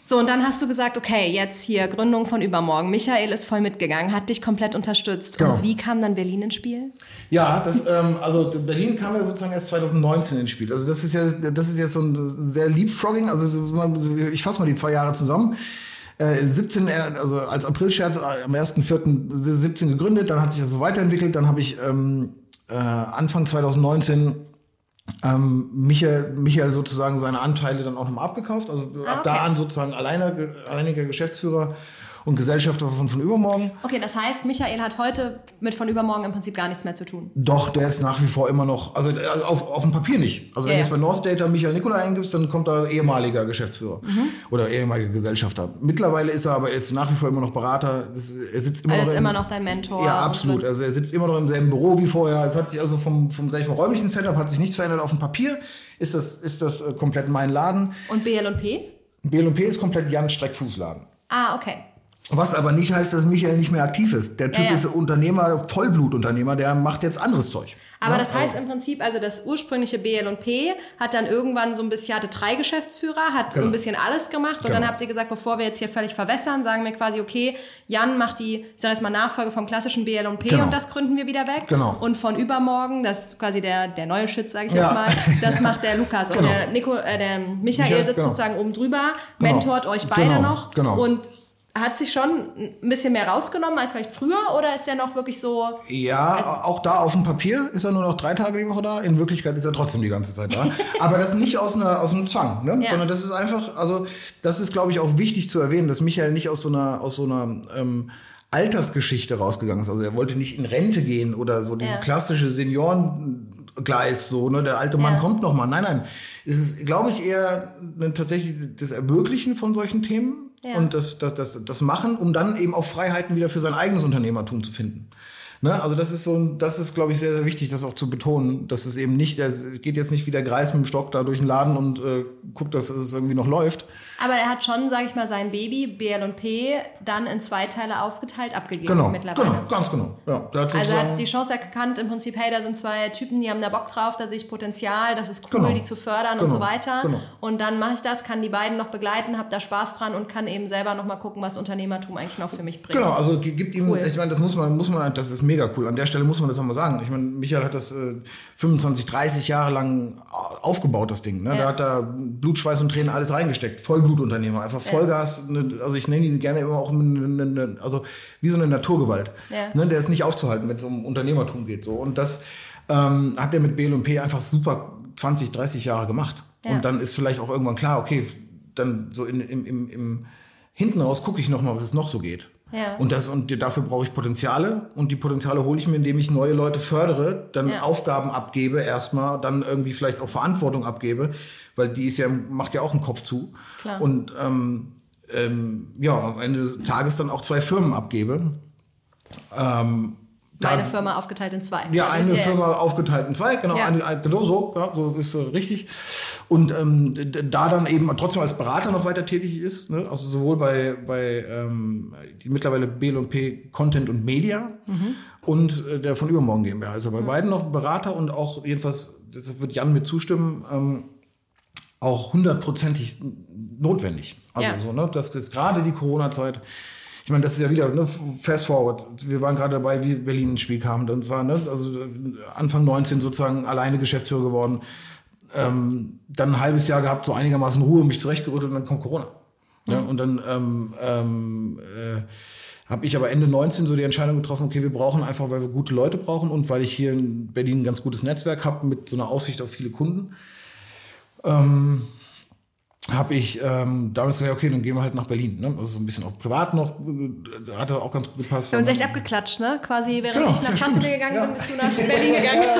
So, und dann hast du gesagt, okay, jetzt hier Gründung von übermorgen. Michael ist voll mitgegangen, hat dich komplett unterstützt. Genau. Und wie kam dann Berlin ins Spiel? Ja, das, ähm, also Berlin kam ja sozusagen erst 2019 ins Spiel. Also das ist ja, das ist jetzt so ein sehr Leapfrogging. Also ich fasse mal die zwei Jahre zusammen. Äh, 17, äh, also als Aprilscherz äh, am 1.4.17 gegründet, dann hat sich das so weiterentwickelt. Dann habe ich ähm, äh, Anfang 2019 ähm, Michael, Michael sozusagen seine Anteile dann auch nochmal abgekauft. Also Ah, ab da okay. an sozusagen alleine, alleiniger Geschäftsführer und Gesellschafter von, von Übermorgen. Okay, das heißt, Michael hat heute mit von übermorgen im Prinzip gar nichts mehr zu tun. Doch, der ist nach wie vor immer noch, also, also auf, auf dem Papier nicht. Also wenn du jetzt ja. bei North Data Michael Nikola eingibst, dann kommt da ehemaliger Geschäftsführer Mhm. oder ehemaliger Gesellschafter. Mittlerweile ist er aber jetzt nach wie vor immer noch Berater. Das, er sitzt immer Er noch ist im- immer noch dein Mentor. Ja, absolut. Also er sitzt immer noch im selben Büro wie vorher. Es hat sich also vom, vom sag ich mal, räumlichen Setup hat sich nichts verändert. Auf dem Papier ist das, ist das äh, komplett mein Laden. Und BL&P? BLP ist komplett Jan Streckfußladen. Ah, okay. Was aber nicht heißt, dass Michael nicht mehr aktiv ist. Der Typ ja. ist Unternehmer, Vollblutunternehmer, der macht jetzt anderes Zeug. Aber Ja, das heißt im Prinzip, also das ursprüngliche BL&P hat dann irgendwann so ein bisschen, hatte drei Geschäftsführer, hat so Genau. ein bisschen alles gemacht und Genau. dann habt ihr gesagt, bevor wir jetzt hier völlig verwässern, sagen wir quasi, okay, Jan macht die, ich sag jetzt mal Nachfolge vom klassischen BL&P Genau. und das gründen wir wieder weg. Genau. Und von übermorgen, das ist quasi der, der neue Shit, sage ich Ja. jetzt mal, das macht der Lukas und Genau. der, Nico, äh, der Michael Michael, sitzt genau. sozusagen oben drüber, Genau. mentort euch beide noch Genau. und hat sich schon ein bisschen mehr rausgenommen als vielleicht früher oder ist der noch wirklich so Ja, auch da auf dem Papier ist er nur noch drei Tage die Woche da. In Wirklichkeit ist er trotzdem die ganze Zeit da. Aber das nicht aus, einer, aus einem Zwang, ne? Ja. sondern das ist einfach, also das ist, glaube ich, auch wichtig zu erwähnen, dass Michael nicht aus so einer, aus so einer ähm, Altersgeschichte rausgegangen ist. Also er wollte nicht in Rente gehen oder so dieses Ja. klassische Seniorengleis, so, ne? der alte Mann Ja. kommt noch mal. Nein, nein. Es ist, glaube ich, eher ne, tatsächlich das Ermöglichen von solchen Themen Ja. und das, das, das, das Machen, um dann eben auch Freiheiten wieder für sein eigenes Unternehmertum zu finden. Ne? Also das ist so, ein- das ist, glaube ich, sehr, sehr wichtig, das auch zu betonen, dass es eben nicht, es geht jetzt nicht wie der Greis mit dem Stock da durch den Laden und äh, guckt, dass es irgendwie noch läuft. Aber er hat schon, sage ich mal, sein Baby BL&P dann in zwei Teile aufgeteilt abgegeben Genau, mittlerweile. genau, ganz genau. Ja, hat Also er hat die Chance erkannt, im Prinzip, hey, da sind zwei Typen, die haben da Bock drauf, da sehe ich Potenzial, das ist cool, Genau. die zu fördern und Genau, so weiter. genau. Und dann mache ich das, kann die beiden noch begleiten, habe da Spaß dran und kann eben selber noch mal gucken, was Unternehmertum eigentlich noch für mich bringt. Genau, also gi- gibt ihm, Cool. ich meine, das muss man, muss man, das ist mega cool. An der Stelle muss man das auch mal sagen. Ich meine, Michael hat das äh, 25, 30 Jahre lang au- aufgebaut, das Ding. Ne? Ja. Da hat da Blut, Schweiß und Tränen alles reingesteckt. Vollblutunternehmer, einfach Vollgas. Ne, also ich nenne ihn gerne immer auch, ne, ne, also wie so eine Naturgewalt. Ja. Ne? Der ist nicht aufzuhalten, wenn es um Unternehmertum geht. So. Und das ähm, hat er mit BL&P einfach super 20, 30 Jahre gemacht. Ja. Und dann ist vielleicht auch irgendwann klar, okay, dann so in, im, im, im hinten raus gucke ich noch mal, was es noch so geht. Ja. Und, das, und dafür brauche ich Potenziale und die Potenziale hole ich mir, indem ich neue Leute fördere, dann Ja. Aufgaben abgebe erstmal, dann irgendwie vielleicht auch Verantwortung abgebe, weil die ist ja, macht ja auch einen Kopf zu. Klar. Und ähm, ähm, ja, am Ende des Tages dann auch zwei Firmen abgebe. Ähm, da- Meine Firma aufgeteilt in zwei. ja, eine Ja. Firma aufgeteilt in zwei, genau, Ja. eine, eine, genau so, ja, so ist äh, richtig. Und ähm, da dann eben trotzdem als Berater noch weiter tätig ist, ne? also sowohl bei, bei ähm, die mittlerweile B&P Content und Media Mhm. und äh, der von Übermorgen GmbH. Also bei beiden noch Berater und auch jedenfalls, das wird Jan mit zustimmen, ähm, auch hundertprozentig notwendig. Also Ja. so, ne? Das ist gerade die Corona-Zeit. Ich meine, das ist ja wieder, ne, fast forward. Wir waren gerade dabei, wie Berlin ins Spiel kam. Dann war, ne, also Anfang 19 sozusagen alleine Geschäftsführer geworden. ähm, dann ein halbes Jahr gehabt, so einigermaßen Ruhe, mich zurechtgerüttelt und dann kommt Corona. Ja, und dann ähm, ähm, äh, habe ich aber Ende 19 so die Entscheidung getroffen, okay, wir brauchen einfach, weil wir gute Leute brauchen und weil ich hier in Berlin ein ganz gutes Netzwerk habe mit so einer Aussicht auf viele Kunden. Ähm, habe ich ähm, damals gesagt, okay, dann gehen wir halt nach Berlin. Ne? Also so ein bisschen auch privat noch, äh, hat auch ganz gut gepasst. Wir haben uns echt abgeklatscht, ne? Quasi, während genau, ich nach ja, Kassel gegangen ja. bin, bist du nach Berlin gegangen. Ja,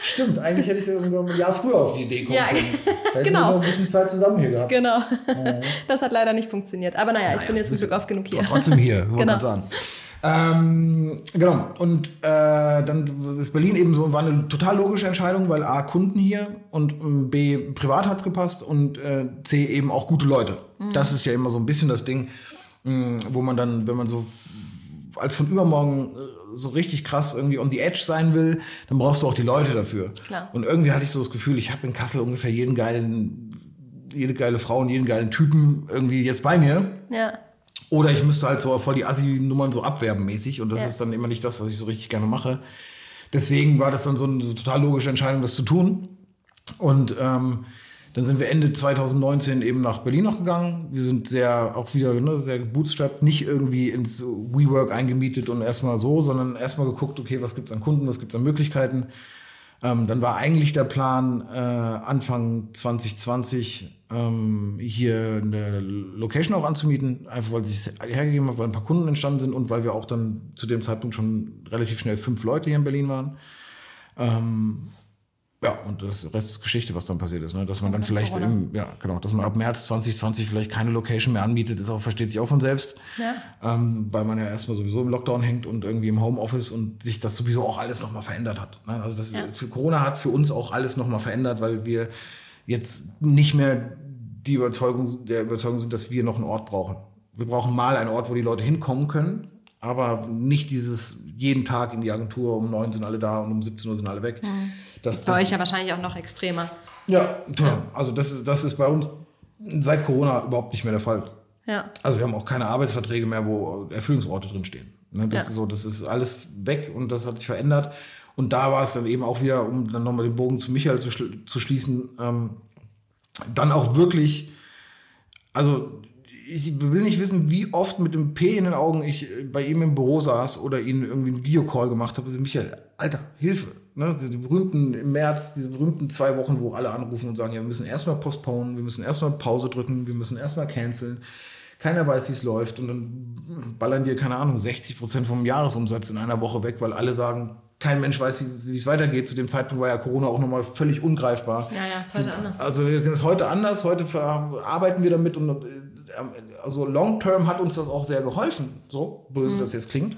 stimmt, eigentlich hätte ich ja ein Jahr früher auf die Idee kommen ja, können. Hätten genau. wir noch ein bisschen Zeit zusammen hier gehabt. Genau. Das hat leider nicht funktioniert. Aber naja, ich bin jetzt zum Glück oft genug hier. Trotzdem hier, genau. sagen. Ähm, genau. Und äh, dann ist Berlin eben so war eine total logische Entscheidung, weil A, Kunden hier und ähm, B, privat hat's gepasst und äh, C, eben auch gute Leute. Mhm. Das ist ja immer so ein bisschen das Ding, mh, mm, wo man dann, wenn man so als von übermorgen äh, so richtig krass irgendwie on the edge sein will, dann brauchst du auch die Leute dafür. Klar. Und irgendwie hatte ich so das Gefühl, ich habe in Kassel ungefähr jeden geilen, jede geile Frau und jeden geilen Typen irgendwie jetzt bei mir. Ja. Oder ich müsste halt so voll die Assi-Nummern so abwerben mäßig und das ja. ist dann immer nicht das, was ich so richtig gerne mache. Deswegen war das dann so eine total logische Entscheidung, das zu tun. Und ähm, dann sind wir Ende 2019 eben nach Berlin noch gegangen. Wir sind sehr, auch wieder ne, sehr bootstrapped, nicht irgendwie ins WeWork eingemietet und erstmal so, sondern erstmal geguckt, okay, was gibt's an Kunden, was gibt's an Möglichkeiten. Ähm, dann war eigentlich der Plan, äh, Anfang 2020 ähm, hier eine Location auch anzumieten, einfach weil es hergegeben hat, weil ein paar Kunden entstanden sind und weil wir auch dann zu dem Zeitpunkt schon relativ schnell fünf Leute hier in Berlin waren. Ähm, ja, und das Rest ist Geschichte, was dann passiert ist. Ne? Dass man dann vielleicht, im, ja, genau, dass man ab März 2020 vielleicht keine Location mehr anmietet, ist auch, versteht sich auch von selbst. Ja. Ähm, weil man ja erstmal sowieso im Lockdown hängt und irgendwie im Homeoffice und sich das sowieso auch alles nochmal verändert hat. Ne? Also das ja. für Corona hat für uns auch alles nochmal verändert, weil wir jetzt nicht mehr die Überzeugung, der Überzeugung sind, dass wir noch einen Ort brauchen. Wir brauchen mal einen Ort, wo die Leute hinkommen können, aber nicht dieses jeden Tag in die Agentur, um neun sind alle da und um 17 Uhr sind alle weg. Mhm. Das ist bei euch ja wahrscheinlich auch noch extremer. Ja, toll. Ja. Also das ist, das ist bei uns seit Corona überhaupt nicht mehr der Fall. Ja. Also wir haben auch keine Arbeitsverträge mehr, wo Erfüllungsorte drinstehen. Ne, das ja. ist so, das ist alles weg und das hat sich verändert. Und da war es dann eben auch wieder, um dann nochmal den Bogen zu Michael zu, zu schließen, ähm, dann auch wirklich, also ich will nicht wissen, wie oft mit dem P in den Augen ich bei ihm im Büro saß oder ihn irgendwie einen Videocall gemacht habe. Also Michael, Alter, Hilfe. Ne? Die berühmten im März, diese berühmten zwei Wochen, wo alle anrufen und sagen, ja, wir müssen erstmal postponen, wir müssen erstmal Pause drücken, wir müssen erstmal canceln. Keiner weiß, wie es läuft und dann ballern dir, keine Ahnung, 60 Prozent vom Jahresumsatz in einer Woche weg, weil alle sagen, kein Mensch weiß, wie es weitergeht. Zu dem Zeitpunkt war ja Corona auch nochmal völlig ungreifbar. Ja, ja, ist heute anders. Also es ist heute anders. Heute arbeiten wir damit und äh, also long term hat uns das auch sehr geholfen. So böse mhm. das jetzt klingt.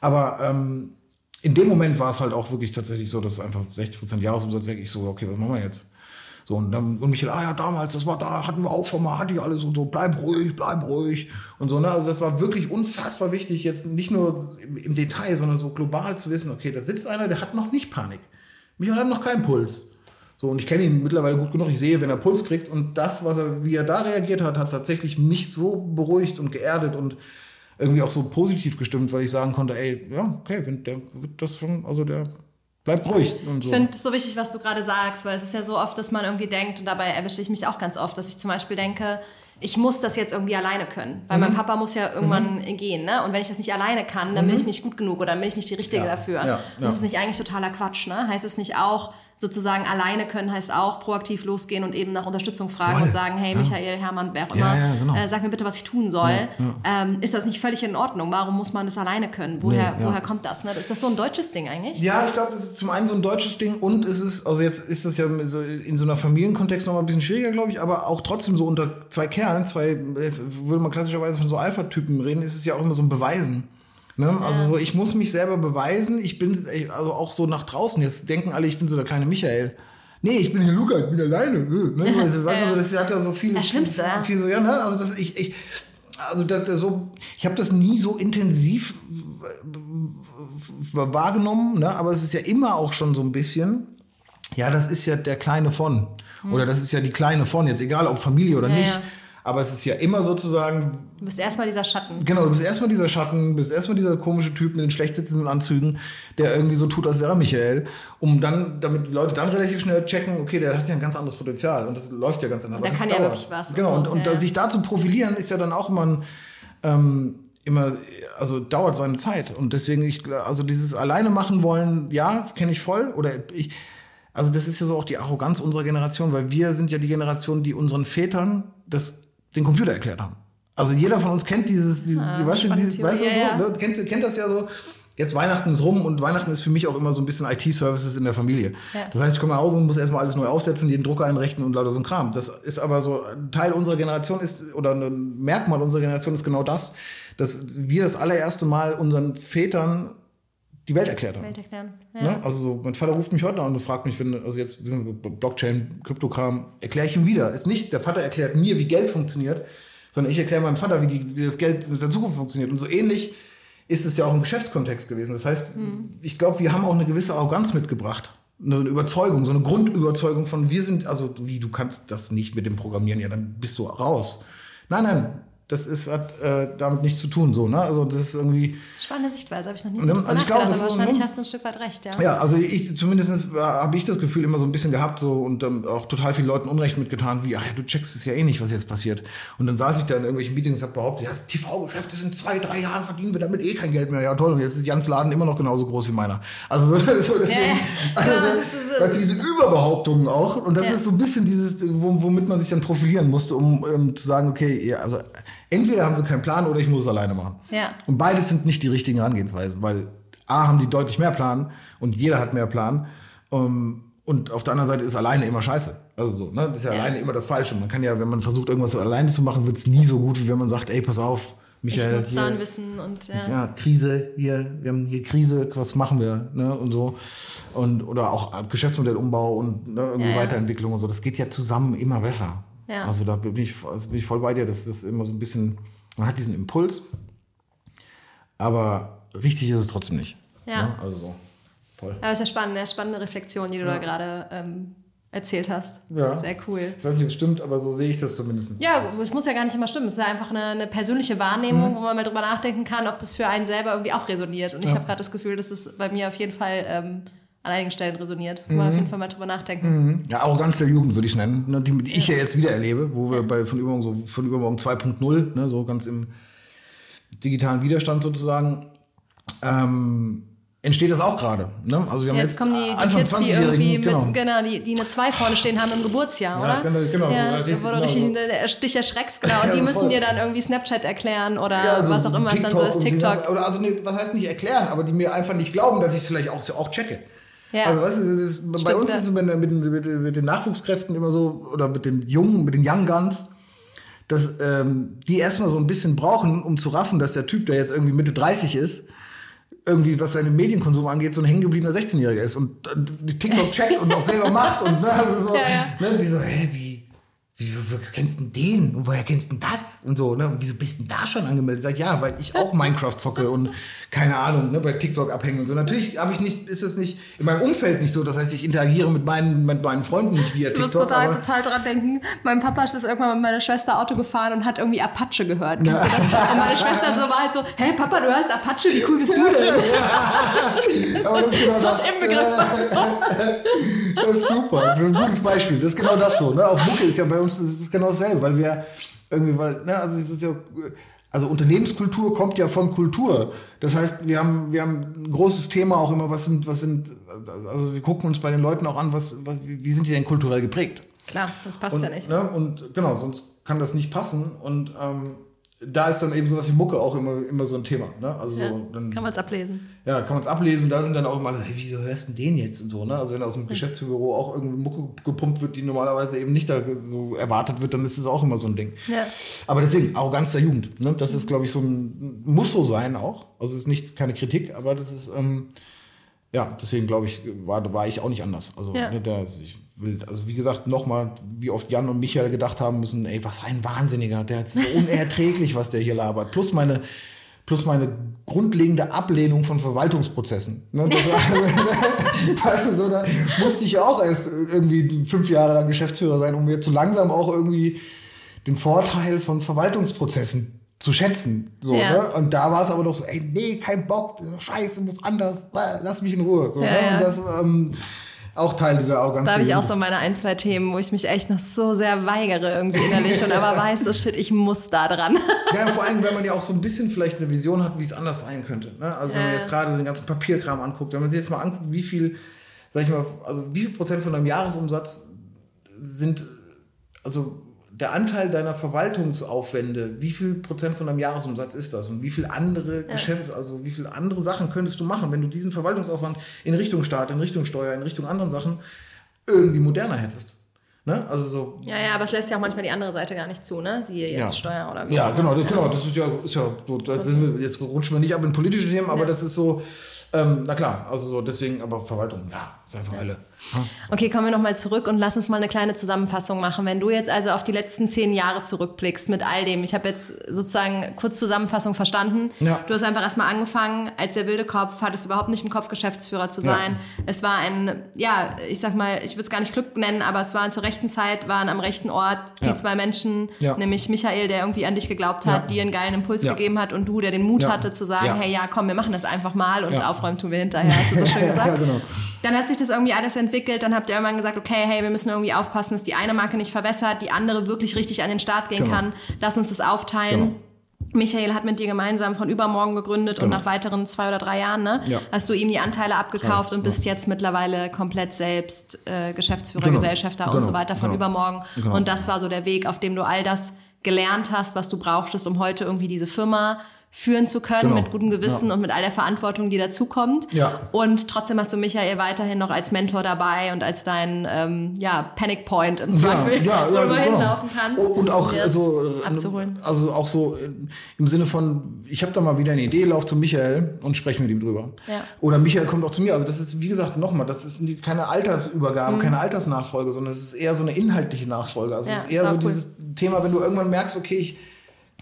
Aber ähm, in dem Moment war es halt auch wirklich tatsächlich so, dass einfach 60 Prozent Jahresumsatz weg. Ich so, okay, was machen wir jetzt? So, und dann, und Michael, ah ja, damals, das war da, hatten wir auch schon mal, hatte ich alles und so, bleib ruhig, bleib ruhig und so, ne, also das war wirklich unfassbar wichtig, jetzt nicht nur im, im Detail, sondern so global zu wissen, okay, da sitzt einer, der hat noch nicht Panik. Michael hat noch keinen Puls. So, und ich kenne ihn mittlerweile gut genug, ich sehe, wenn er Puls kriegt und das, was er, wie er da reagiert hat, hat tatsächlich mich so beruhigt und geerdet und irgendwie auch so positiv gestimmt, weil ich sagen konnte, ey, ja, okay, wenn der wird das schon, also der Bleibt ruhig und so. Ich finde es so wichtig, was du gerade sagst, weil es ist ja so oft, dass man irgendwie denkt, und dabei erwische ich mich auch ganz oft, dass ich zum Beispiel denke, ich muss das jetzt irgendwie alleine können, weil mhm. mein Papa muss ja irgendwann mhm. gehen, ne? Und wenn ich das nicht alleine kann, dann mhm. bin ich nicht gut genug oder dann bin ich nicht die Richtige ja. dafür. Ja. Ja. Das ist nicht eigentlich totaler Quatsch, ne? Heißt es nicht auch, sozusagen alleine können heißt auch proaktiv losgehen und eben nach Unterstützung fragen Voll. und sagen, hey Michael, Hermann, wer auch immer, ja, genau. äh, sag mir bitte, was ich tun soll. Ähm, ist das nicht völlig in Ordnung? Warum muss man das alleine können? Woher, nee, woher kommt das? Ne? Ist das so ein deutsches Ding eigentlich? Ja, ich glaube, das ist zum einen so ein deutsches Ding und es ist, also jetzt ist das ja so in so einer Familienkontext noch mal ein bisschen schwieriger, glaube ich, aber auch trotzdem so unter zwei Kerlen, zwei, würde man klassischerweise von so Alpha-Typen reden, ist es ja auch immer so ein Beweisen. Ne? Ja. Also so, ich muss mich selber beweisen. Ich bin also auch so nach draußen. Jetzt denken alle, ich bin so der kleine Michael nee, ich bin hier Luca, ich bin alleine. Äh, ne? Also, weißt du, das hat ja so viel, das Schlimmste, viel, viel so, ja, ne? Also das, ich, ich, also das, so, ich habe das nie so intensiv wahrgenommen, ne? aber es ist ja immer auch schon so ein bisschen, ja, das ist ja der Kleine von. Hm. Oder das ist ja die Kleine von, jetzt egal ob Familie oder ja, nicht. Ja. Aber es ist ja immer sozusagen. Du bist erstmal dieser Schatten. Genau, du bist erstmal dieser Schatten, bist erstmal dieser komische Typ mit den schlecht sitzenden Anzügen, der irgendwie so tut, als wäre er Michael, um dann, damit die Leute dann relativ schnell checken, okay, der hat ja ein ganz anderes Potenzial und das läuft ja ganz anders. Und der kann ja wirklich was. Genau, und, so. und, ja. sich da zu profilieren ist ja dann auch immer ein, ähm, immer, also dauert seine Zeit. Und deswegen, ich, also dieses alleine machen wollen, ja, kenne ich voll. Oder ich, also das ist ja so auch die Arroganz unserer Generation, weil wir sind ja die Generation, die unseren Vätern das, den Computer erklärt haben. Also jeder von uns kennt dieses, die, Ah, die, weißt, dieses, weißt du so, ja, ja. Ne? Kennt, kennt das ja so. Jetzt Weihnachten ist rum und Weihnachten ist für mich auch immer so ein bisschen IT-Services in der Familie. Ja. Das heißt, ich komme nach Hause und muss erstmal alles neu aufsetzen, jeden Drucker einrichten und lauter so ein Kram. Das ist aber so, ein Teil unserer Generation ist, oder ein Merkmal unserer Generation ist genau das, dass wir das allererste Mal unseren Vätern die Welt erklärt haben. Welt erklären. Ja. Ne? Also so, mein Vater ruft mich heute an und fragt mich, wenn, also jetzt Blockchain, Kryptokram, erkläre ich ihm wieder. Ist nicht, der Vater erklärt mir, wie Geld funktioniert, sondern ich erkläre meinem Vater, wie, die, wie das Geld in der Zukunft funktioniert. Und so ähnlich ist es ja auch im Geschäftskontext gewesen. Das heißt, ich glaube, wir haben auch eine gewisse Arroganz mitgebracht. Eine Überzeugung, so eine Grundüberzeugung von wir sind, also wie, du kannst das nicht mit dem Programmieren, ja, dann bist du raus. Nein, nein, das ist, hat äh, damit nichts zu tun, so, ne? Also das ist irgendwie, Spannende Sichtweise, habe ich noch nie so dann- drüber also ich glaube, das aber ist so, wahrscheinlich ne? hast du ein Stück weit recht, ja. Ja, also ich zumindest habe ich das Gefühl immer so ein bisschen gehabt so und ähm, auch total vielen Leuten Unrecht mitgetan, wie, ach, ja, du checkst es ja eh nicht, was jetzt passiert. Und dann saß ich da in irgendwelchen Meetings und habe behauptet, ja, das TV-Geschäft ist in zwei, drei Jahren verdienen wir damit eh kein Geld mehr. Ja toll, und jetzt ist Jans Laden immer noch genauso groß wie meiner. Also so, so deswegen, Ja, also, Ja, so, das ist- weißt diese Überbehauptungen auch und das Ja. ist so ein bisschen dieses, wo, womit man sich dann profilieren musste, um ähm, zu sagen, okay, ja, also entweder haben sie keinen Plan oder ich muss es alleine machen. Ja. Und beides sind nicht die richtigen Herangehensweisen, weil A haben die deutlich mehr Plan und jeder hat mehr Plan. Um, und auf der anderen Seite ist alleine immer scheiße. Also so, ne? Das ist ja, Ja. alleine immer das Falsche. Man kann ja, wenn man versucht, irgendwas alleine zu machen, wird es nie so gut, wie wenn man sagt, ey, pass auf, Ich Michael, ein hier, Wissen und ja. ja, Krise, hier, wir haben hier Krise, was machen wir, ne? Und so. Und, oder auch Geschäftsmodellumbau und ne, irgendwie ja. Weiterentwicklung und so. Das geht ja zusammen immer besser. Ja. Also da bin ich, also bin ich voll bei dir. Das ist immer so ein bisschen, man hat diesen Impuls, aber richtig ist es trotzdem nicht. Ja. Ne? Also so. Voll. Aber es ist ja spannend, eine spannende Reflexion, die du da gerade ähm, erzählt hast. Ja. Sehr cool. Ich weiß nicht, ob es stimmt, aber so sehe ich das zumindest. Ja, es muss ja gar nicht immer stimmen. Es ist ja einfach eine, eine persönliche Wahrnehmung, wo man mal drüber nachdenken kann, ob das für einen selber irgendwie auch resoniert. Und ich Ja. habe gerade das Gefühl, dass es bei mir auf jeden Fall ähm, an einigen Stellen resoniert. Muss man auf jeden Fall mal drüber nachdenken. Mhm. Ja, Arroganz der Jugend würde ich es nennen, ne, die, die ich ja jetzt wieder erlebe, wo wir bei von übermorgen, so, von übermorgen 2.0, ne, so ganz im digitalen Widerstand sozusagen, ähm, entsteht das auch gerade. Ne? Also wir haben Jetzt jetzt, kommen die, die Anfang Kids, die irgendwie mit, genau. genau, die, die eine 2 vorne stehen haben im Geburtsjahr, Ja, oder? genau, genau, so, Ja, richtig, wo du genau, richtig so. der dich erschreckst, genau. Und Ja, die müssen voll. dir dann irgendwie Snapchat erklären oder Ja, also was auch immer es dann so ist, TikTok. ganze- Oder also nee, was heißt nicht erklären, aber die mir einfach nicht glauben, dass ich es vielleicht auch, auch checke. Ja. Also weißt du, ist, bei Stimmt, uns ja. ist es mit, mit, mit, mit den Nachwuchskräften immer so, oder mit den Jungen, mit den Young Guns, dass ähm, die erstmal so ein bisschen brauchen, um zu raffen, dass der Typ, der jetzt irgendwie Mitte 30 ist, irgendwie, was seinen Medienkonsum angeht, so ein hängengebliebener 16-Jähriger ist und äh, die TikTok checkt und auch selber macht und ne, also so, Ja, ja. ne, die so, hä, wie, wieso kennst du denn den und woher kennst du denn das und so, ne, und wieso bist du denn da schon angemeldet? Sag ich, ja, weil ich auch Minecraft zocke und keine Ahnung, ne, bei TikTok abhänge und so. Natürlich habe ich nicht, ist es nicht in meinem Umfeld nicht so, das heißt, ich interagiere mit meinen, mit meinen Freunden nicht via Ich muss TikTok, total, total dran denken. Mein Papa ist irgendwann mit meiner Schwester Auto gefahren und hat irgendwie Apache gehört. Ja. Und meine Schwester so war halt so, hey Papa, du hörst Apache, wie cool bist du denn? Aber das ist genau So das. im Begriff. Das ist super. Das ist ein gutes Beispiel. Das ist genau das so. Ne? Auch Mucke ist ja bei uns das ist genau dasselbe, weil wir irgendwie, weil, ne, also es ist ja, also Unternehmenskultur kommt ja von Kultur. Das heißt, wir haben, wir haben ein großes Thema auch immer, was sind, was sind, also wir gucken uns bei den Leuten auch an, was, was wie sind die denn kulturell geprägt? Klar, das passt Und, ja nicht. Ne, und genau, sonst kann das nicht passen. Und ähm, da ist dann eben sowas wie Mucke auch immer, immer so ein Thema. Ne? Also Ja, so, dann, kann man es ablesen. ja, kann man es ablesen. Da sind dann auch immer, hey, wieso hörst du denn den jetzt und so, ne? Also wenn aus dem Geschäftsbüro auch irgendwie Mucke gepumpt wird, die normalerweise eben nicht da so erwartet wird, dann ist das auch immer so ein Ding. Ja. Aber deswegen, Arroganz der Jugend, ne? Das ist, glaube ich, so ein, muss so sein auch. Also es ist nicht, keine Kritik, aber das ist, ähm, ja, deswegen glaube ich, war, war ich auch nicht anders. Also, Ja. ne, der, ich will, also wie gesagt, nochmal, wie oft Jan und Michael gedacht haben müssen, ey, was ein Wahnsinniger, der ist so unerträglich, was der hier labert. Plus meine, plus meine grundlegende Ablehnung von Verwaltungsprozessen. Ne, das war, weißt du, so, da musste ich ja auch erst irgendwie fünf Jahre lang Geschäftsführer sein, um mir zu langsam auch irgendwie den Vorteil von Verwaltungsprozessen zu schätzen. So, Ja. ne? Und da war es aber doch so, ey, nee, kein Bock, das scheiße, muss anders, äh, lass mich in Ruhe. So, Ja, ne? ja. Und das ähm, auch Teil dieser Arroganz. Da habe ich auch so meine ein, zwei Themen, wo ich mich echt noch so sehr weigere irgendwie innerlich und aber weiß, so shit, ich muss da dran. Ja, vor allem, wenn man ja auch so ein bisschen vielleicht eine Vision hat, wie es anders sein könnte. Ne? Also wenn man Ja. jetzt gerade den ganzen Papierkram anguckt, wenn man sich jetzt mal anguckt, wie viel, sag ich mal, also wie viel Prozent von deinem Jahresumsatz sind, also der Anteil deiner Verwaltungsaufwände, wie viel Prozent von deinem Jahresumsatz ist das? Und wie viel andere Geschäfte, also wie viel andere Sachen könntest du machen, wenn du diesen Verwaltungsaufwand in Richtung Staat, in Richtung Steuer, in Richtung anderen Sachen irgendwie moderner hättest? Ne? Also so Ja, ja, aber es lässt ja auch manchmal die andere Seite gar nicht zu, ne? Siehe jetzt Ja. Steuer oder wie. Ja, genau, immer. das, genau, das ist ja, ist ja so, ist, jetzt rutschen wir nicht ab in politische Themen, aber Ja. das ist so, ähm, na klar, also so, deswegen, aber Verwaltung, ja, ist einfach alle. Okay, kommen wir nochmal zurück und lass uns mal eine kleine Zusammenfassung machen. Wenn du jetzt also auf die letzten zehn Jahre zurückblickst mit all dem, ich habe jetzt sozusagen kurz Zusammenfassung verstanden. Ja. Du hast einfach erstmal angefangen, als der wilde Kopf, hattest überhaupt nicht im Kopf, Geschäftsführer zu Ja. sein. Es war ein, ja, ich sag mal, ich würde es gar nicht Glück nennen, aber es waren zur rechten Zeit, waren am rechten Ort die Ja. zwei Menschen, Ja. nämlich Michael, der irgendwie an dich geglaubt hat, Ja. dir einen geilen Impuls Ja. gegeben hat und du, der den Mut Ja. hatte zu sagen, Ja. hey, ja, komm, wir machen das einfach mal und Ja. aufräumen tun wir hinterher, hast du so schön gesagt. ja, genau. Dann hat sich das irgendwie alles entwickelt. Dann habt ihr irgendwann gesagt, okay, hey, wir müssen irgendwie aufpassen, dass die eine Marke nicht verwässert, die andere wirklich richtig an den Start gehen Genau. kann. Lass uns das aufteilen. Genau. Michael hat mit dir gemeinsam von übermorgen gegründet und Genau. nach weiteren zwei oder drei Jahren ne, Ja. hast du ihm die Anteile abgekauft Ja, und bist jetzt mittlerweile komplett selbst äh, Geschäftsführer, Genau. Gesellschafter und Genau. so weiter von Genau. übermorgen. Genau. Und das war so der Weg, auf dem du all das gelernt hast, was du brauchtest, um heute irgendwie diese Firma führen zu können, Genau. mit gutem Gewissen Ja. und mit all der Verantwortung, die dazukommt. Ja. Und trotzdem hast du Michael weiterhin noch als Mentor dabei und als dein ähm, ja, Panic Point im Zweifel, ja, wo ja, du genau. hinlaufen kannst. Und auch um dir das so, äh, abzuholen. also auch so äh, im Sinne von, ich habe da mal wieder eine Idee, lauf zu Michael und spreche mit ihm drüber. Ja. Oder Michael kommt auch zu mir. Also das ist, wie gesagt, nochmal, das ist keine Mhm. Altersübergabe, keine Altersnachfolge, sondern es ist eher so eine inhaltliche Nachfolge. Also Ja, es ist eher so cool. dieses Thema, wenn du irgendwann merkst, okay, ich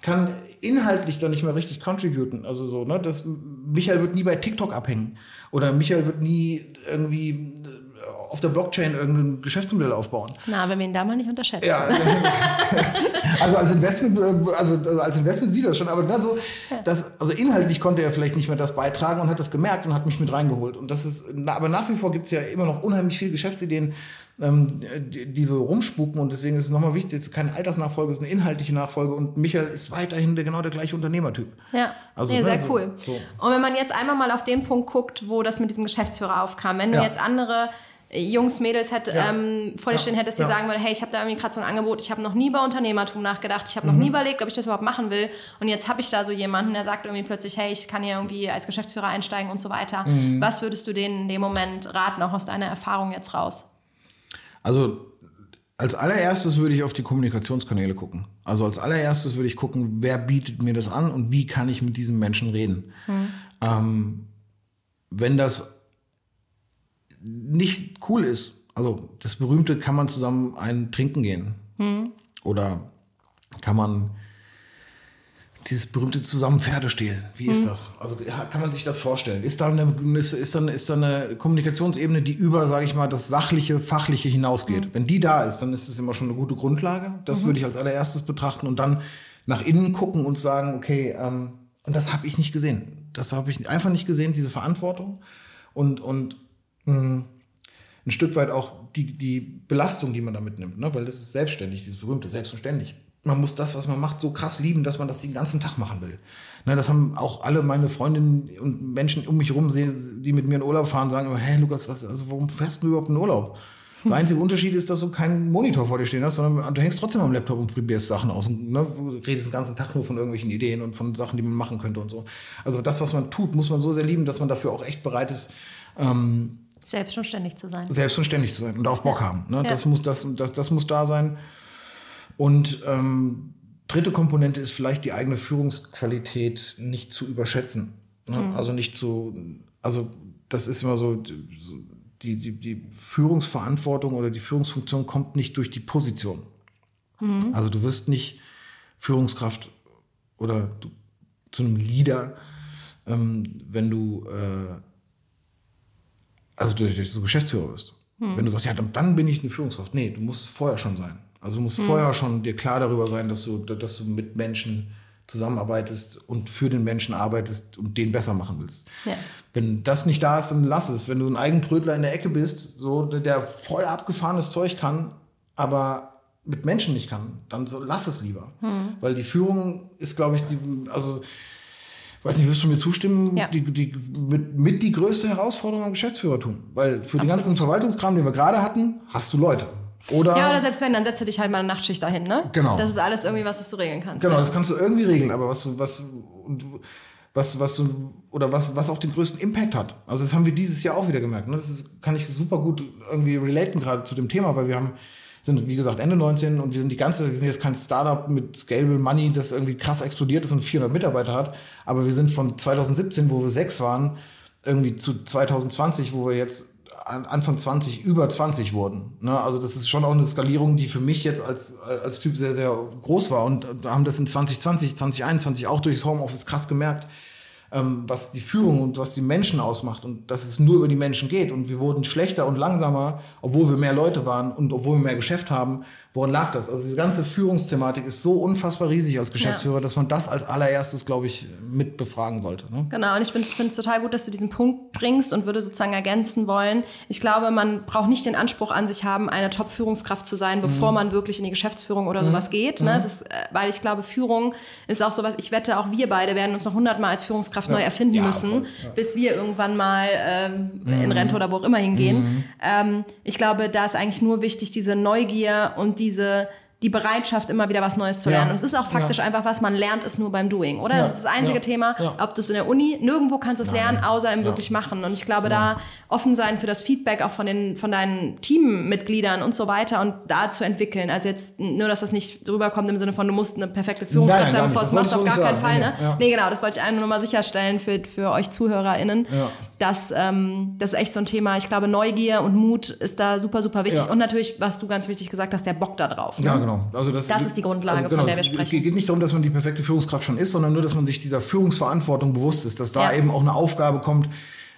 kann inhaltlich da nicht mehr richtig contributen. Also so, ne? Das, Michael wird nie bei TikTok abhängen. Oder Michael wird nie irgendwie äh, auf der Blockchain irgendein Geschäftsmodell aufbauen. Na, wenn wir ihn da mal nicht unterschätzen. Ja, also als Investment, äh, also, also als Investment sieht er das schon, aber da so, das, also inhaltlich konnte er vielleicht nicht mehr das beitragen und hat das gemerkt und hat mich mit reingeholt. Und das ist, aber nach wie vor gibt es ja immer noch unheimlich viele Geschäftsideen, ähm, die, die so rumspuken und deswegen ist es nochmal wichtig, es ist keine Altersnachfolge, es ist eine inhaltliche Nachfolge und Michael ist weiterhin der, genau der gleiche Unternehmertyp. Ja, Also, nee, ne, sehr so- cool. so. Und wenn man jetzt einmal mal auf den Punkt guckt, wo das mit diesem Geschäftsführer aufkam, wenn du Ja. jetzt andere äh, Jungs, Mädels hätt, Ja. ähm, vor dir Ja. stehen hättest, die Ja. sagen würden, hey, ich habe da irgendwie gerade so ein Angebot, ich habe noch nie über Unternehmertum nachgedacht, ich habe noch Mhm. nie überlegt, ob ich das überhaupt machen will. Und jetzt habe ich da so jemanden, der sagt irgendwie plötzlich, hey, ich kann hier irgendwie als Geschäftsführer einsteigen und so weiter. Mhm. Was würdest du denen in dem Moment raten, auch aus deiner Erfahrung jetzt raus? Also als allererstes würde ich auf die Kommunikationskanäle gucken. Also als allererstes würde ich gucken, wer bietet mir das an und wie kann ich mit diesem Menschen reden. Ähm, wenn das nicht cool ist, also das berühmte, kann man zusammen ein Trinken gehen oder kann man dieses berühmte zusammen Pferde stehlen. Wie ist das? Also kann man sich das vorstellen? Ist da eine, ist, ist da, ist da eine Kommunikationsebene, die über, sage ich mal, das sachliche, fachliche hinausgeht? Wenn die da ist, dann ist es immer schon eine gute Grundlage. Das würde ich als allererstes betrachten und dann nach innen gucken und sagen, okay, ähm, und das habe ich nicht gesehen. Das habe ich einfach nicht gesehen, diese Verantwortung und und mh, ein Stück weit auch die, die Belastung, die man da mitnimmt, ne? weil das ist selbstständig, dieses berühmte selbstverständlich. Man muss das, was man macht, so krass lieben, dass man das den ganzen Tag machen will. Ne, das haben auch alle meine Freundinnen und Menschen um mich herum, die mit mir in Urlaub fahren, sagen hey Lukas, was, also warum fährst du überhaupt in Urlaub? Der einzige Unterschied ist, dass du keinen Monitor vor dir stehen hast, sondern du hängst trotzdem am Laptop und probierst Sachen aus und ne, redest den ganzen Tag nur von irgendwelchen Ideen und von Sachen, die man machen könnte und so. Also das, was man tut, muss man so sehr lieben, dass man dafür auch echt bereit ist, ähm, Selbst schon ständig zu sein. selbst und ständig zu sein und auf Bock haben. Ne? Ja. Das, muss, das, das, das muss da sein. Und ähm, dritte Komponente ist vielleicht die eigene Führungsqualität nicht zu überschätzen. Ne? Also nicht zu, also das ist immer so, die, die, die Führungsverantwortung oder die Führungsfunktion kommt nicht durch die Position. Also du wirst nicht Führungskraft oder du, zu einem Leader, ähm, wenn du äh, also durch, durch so Geschäftsführer wirst. Wenn du sagst, ja, dann, dann bin ich eine Führungskraft. Nee, du musst es vorher schon sein. Also du musst hm. vorher schon dir klar darüber sein, dass du, dass du mit Menschen zusammenarbeitest und für den Menschen arbeitest und den besser machen willst. Ja. Wenn das nicht da ist, dann lass es. Wenn du ein Eigenbrötler in der Ecke bist, so der voll abgefahrenes Zeug kann, aber mit Menschen nicht kann, dann so, lass es lieber. Hm. Weil die Führung ist, glaube ich, die, also weiß nicht, wirst du mir zustimmen, ja. die, die, mit, mit, die größte Herausforderung am Geschäftsführertum. Weil für Absolut. den ganzen Verwaltungskram, den wir gerade hatten, hast du Leute. Oder ja, oder selbst wenn, dann setzt du dich halt mal eine Nachtschicht dahin, ne? Genau. Das ist alles irgendwie was, das du regeln kannst. Genau, ja. das kannst du irgendwie regeln, aber was, was, was, was, oder was, was auch den größten Impact hat. Also das haben wir dieses Jahr auch wieder gemerkt. Ne? Das ist, kann ich super gut irgendwie relaten gerade zu dem Thema, weil wir haben, sind, wie gesagt, Ende 19 und wir sind die ganze, wir sind jetzt kein Startup mit Scalable Money, das irgendwie krass explodiert ist und 400 Mitarbeiter hat, aber wir sind von 2017, wo wir sechs waren, irgendwie zu 2020, wo wir jetzt Anfang 20 über 20 wurden. Ne? Also das ist schon auch eine Skalierung, die für mich jetzt als, als Typ sehr, sehr groß war. Und haben das in 2020, 2021 auch durchs Homeoffice krass gemerkt, ähm, was die Führung und was die Menschen ausmacht und dass es nur über die Menschen geht. Und wir wurden schlechter und langsamer, obwohl wir mehr Leute waren und obwohl wir mehr Geschäft haben. Woran lag das? Also diese ganze Führungsthematik ist so unfassbar riesig als Geschäftsführer, ja. dass man das als allererstes, glaube ich, mit befragen sollte. Ne? Genau, und ich finde es total gut, dass du diesen Punkt bringst und würde sozusagen ergänzen wollen. Ich glaube, man braucht nicht den Anspruch an sich haben, eine Top-Führungskraft zu sein, bevor mhm. man wirklich in die Geschäftsführung oder mhm. sowas geht. Ne? Mhm. Ist, äh, weil ich glaube, Führung ist auch sowas, ich wette, auch wir beide werden uns noch hundertmal als Führungskraft ja. neu erfinden ja, müssen, ja. bis wir irgendwann mal ähm, in mhm. Rente oder wo auch immer hingehen. Mhm. Ähm, ich glaube, da ist eigentlich nur wichtig, diese Neugier und diese die Bereitschaft, immer wieder was Neues zu lernen. Ja. Und es ist auch faktisch ja. einfach, was man lernt, ist nur beim Doing, oder? Ja. Das ist das einzige Thema, ob du es in der Uni, nirgendwo kannst du es lernen, außer im wirklich machen. Und ich glaube, da offen sein für das Feedback auch von den, von deinen Teammitgliedern und so weiter und da zu entwickeln. Also jetzt nur, dass das nicht rüberkommt im Sinne von, du musst eine perfekte Führungskraft sein, bevor es machst, auf gar keinen Fall, ne? Nee, genau, das wollte ich einfach nur mal sicherstellen für, für euch ZuhörerInnen, dass, ähm, das ist echt so ein Thema. Ich glaube, Neugier und Mut ist da super, super wichtig. Und natürlich, was du ganz wichtig gesagt hast, der Bock da drauf. Ne? Ja, genau genau. Also das, das ist die Grundlage, also genau, von der wir sprechen. Es geht nicht darum, dass man die perfekte Führungskraft schon ist, sondern nur, dass man sich dieser Führungsverantwortung bewusst ist, dass da ja. eben auch eine Aufgabe kommt,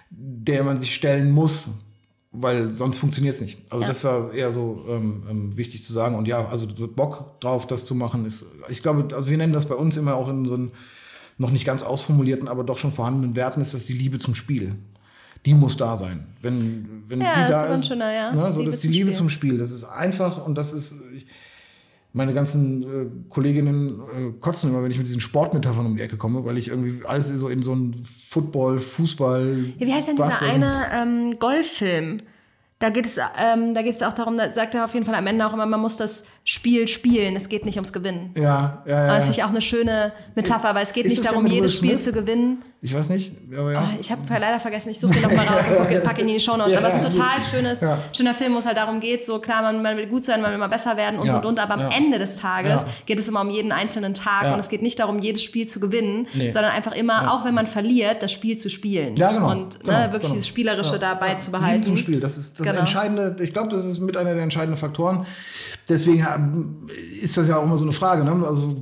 der man sich stellen muss, weil sonst funktioniert es nicht. Also ja. das war eher so ähm, ähm, wichtig zu sagen. Und ja, also Bock drauf, das zu machen, ist, ich glaube, also wir nennen das bei uns immer auch in so einem noch nicht ganz ausformulierten, aber doch schon vorhandenen Werten, ist das die Liebe zum Spiel die muss da sein. Wenn, wenn ja, die da ist, ist schöner, ja. ne, so Liebe das ist die Liebe Spiel. zum Spiel. Das ist einfach und das ist, ich, meine ganzen äh, Kolleginnen äh, kotzen immer, wenn ich mit diesen Sportmetaphern um die Ecke komme, weil ich irgendwie alles so in so einen Football, Fußball. Ja, wie heißt denn dieser eine ähm, Golffilm? Da geht es, ähm, da geht es auch darum, da sagt er auf jeden Fall am Ende auch immer, man muss das Spiel spielen, es geht nicht ums Gewinnen. Ja, ja, ja. Das ist natürlich auch eine schöne Metapher, weil es geht ist nicht darum, jedes Spiel zu gewinnen. Ich weiß nicht, aber ja. Oh, ich habe leider vergessen, ich suche den nochmal raus und packe, ihn in die Show Notes. Ja, aber es ist ein total schönes, schöner Film, wo es halt darum geht, so klar, man, man, will gut sein, man will immer besser werden und und und, aber am Ende des Tages geht es immer um jeden einzelnen Tag und es geht nicht darum, jedes Spiel zu gewinnen, nee. sondern einfach immer, auch wenn man verliert, das Spiel zu spielen. Ja, genau. Und ne, genau, ne, wirklich genau. dieses Spielerische dabei zu behalten. Zum Spiel, das ist das genau. Entscheidende. Ich glaube, das ist mit einer der entscheidenden Faktoren. Deswegen ist das ja auch immer so eine Frage. Ne? Also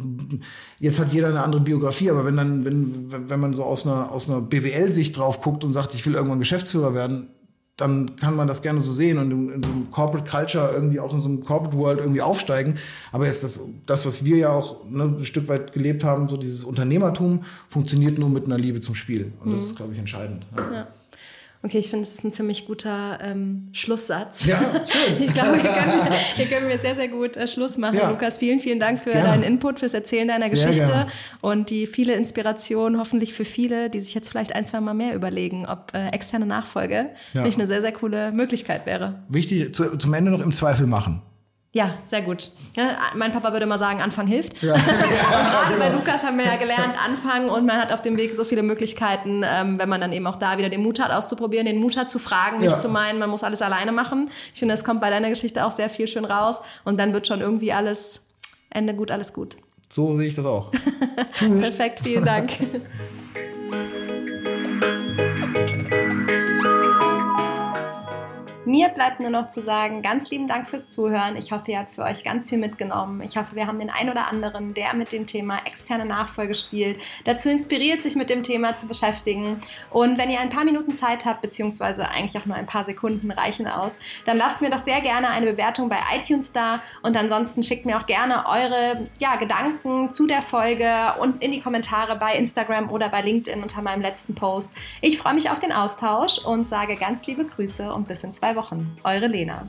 jetzt hat jeder eine andere Biografie, aber wenn dann, wenn, wenn man so aus einer, aus einer BWL-Sicht drauf guckt und sagt, ich will irgendwann Geschäftsführer werden, dann kann man das gerne so sehen und in, in, so einem Corporate Culture irgendwie auch in so einem Corporate World irgendwie aufsteigen. Aber jetzt das, das was wir ja auch ne, ein Stück weit gelebt haben, so dieses Unternehmertum, funktioniert nur mit einer Liebe zum Spiel. Und das mhm. ist, glaube ich, entscheidend. Ja. ja. Okay, ich finde, es ist ein ziemlich guter ähm, Schlusssatz. Ja, schön. ich glaube, hier können, wir, hier können wir sehr, sehr gut äh, Schluss machen. Ja. Lukas, vielen, vielen Dank für gerne. deinen Input, fürs Erzählen deiner sehr Geschichte gerne. und die viele Inspiration, hoffentlich für viele, die sich jetzt vielleicht ein, zwei Mal mehr überlegen, ob äh, externe Nachfolge ja. nicht eine sehr, sehr coole Möglichkeit wäre. Wichtig, zu, zum Ende noch im Zweifel machen. Ja, sehr gut. Ja, mein Papa würde mal sagen, Anfang hilft. Ja. und gerade bei Lukas haben wir ja gelernt, anfangen und man hat auf dem Weg so viele Möglichkeiten, ähm, wenn man dann eben auch da wieder den Mut hat, auszuprobieren, den Mut hat zu fragen, nicht ja. zu meinen, man muss alles alleine machen. Ich finde, das kommt bei deiner Geschichte auch sehr viel schön raus und dann wird schon irgendwie alles, Ende gut, alles gut. So sehe ich das auch. Perfekt, vielen Dank. Mir bleibt nur noch zu sagen, ganz lieben Dank fürs Zuhören. Ich hoffe, ihr habt für euch ganz viel mitgenommen. Ich hoffe, wir haben den ein oder anderen, der mit dem Thema externe Nachfolge spielt, dazu inspiriert, sich mit dem Thema zu beschäftigen. Und wenn ihr ein paar Minuten Zeit habt, beziehungsweise eigentlich auch nur ein paar Sekunden reichen aus, dann lasst mir doch sehr gerne eine Bewertung bei iTunes da und ansonsten schickt mir auch gerne eure ja, Gedanken zu der Folge und in die Kommentare bei Instagram oder bei LinkedIn unter meinem letzten Post. Ich freue mich auf den Austausch und sage ganz liebe Grüße und bis in zwei Wochen. Eure Lena.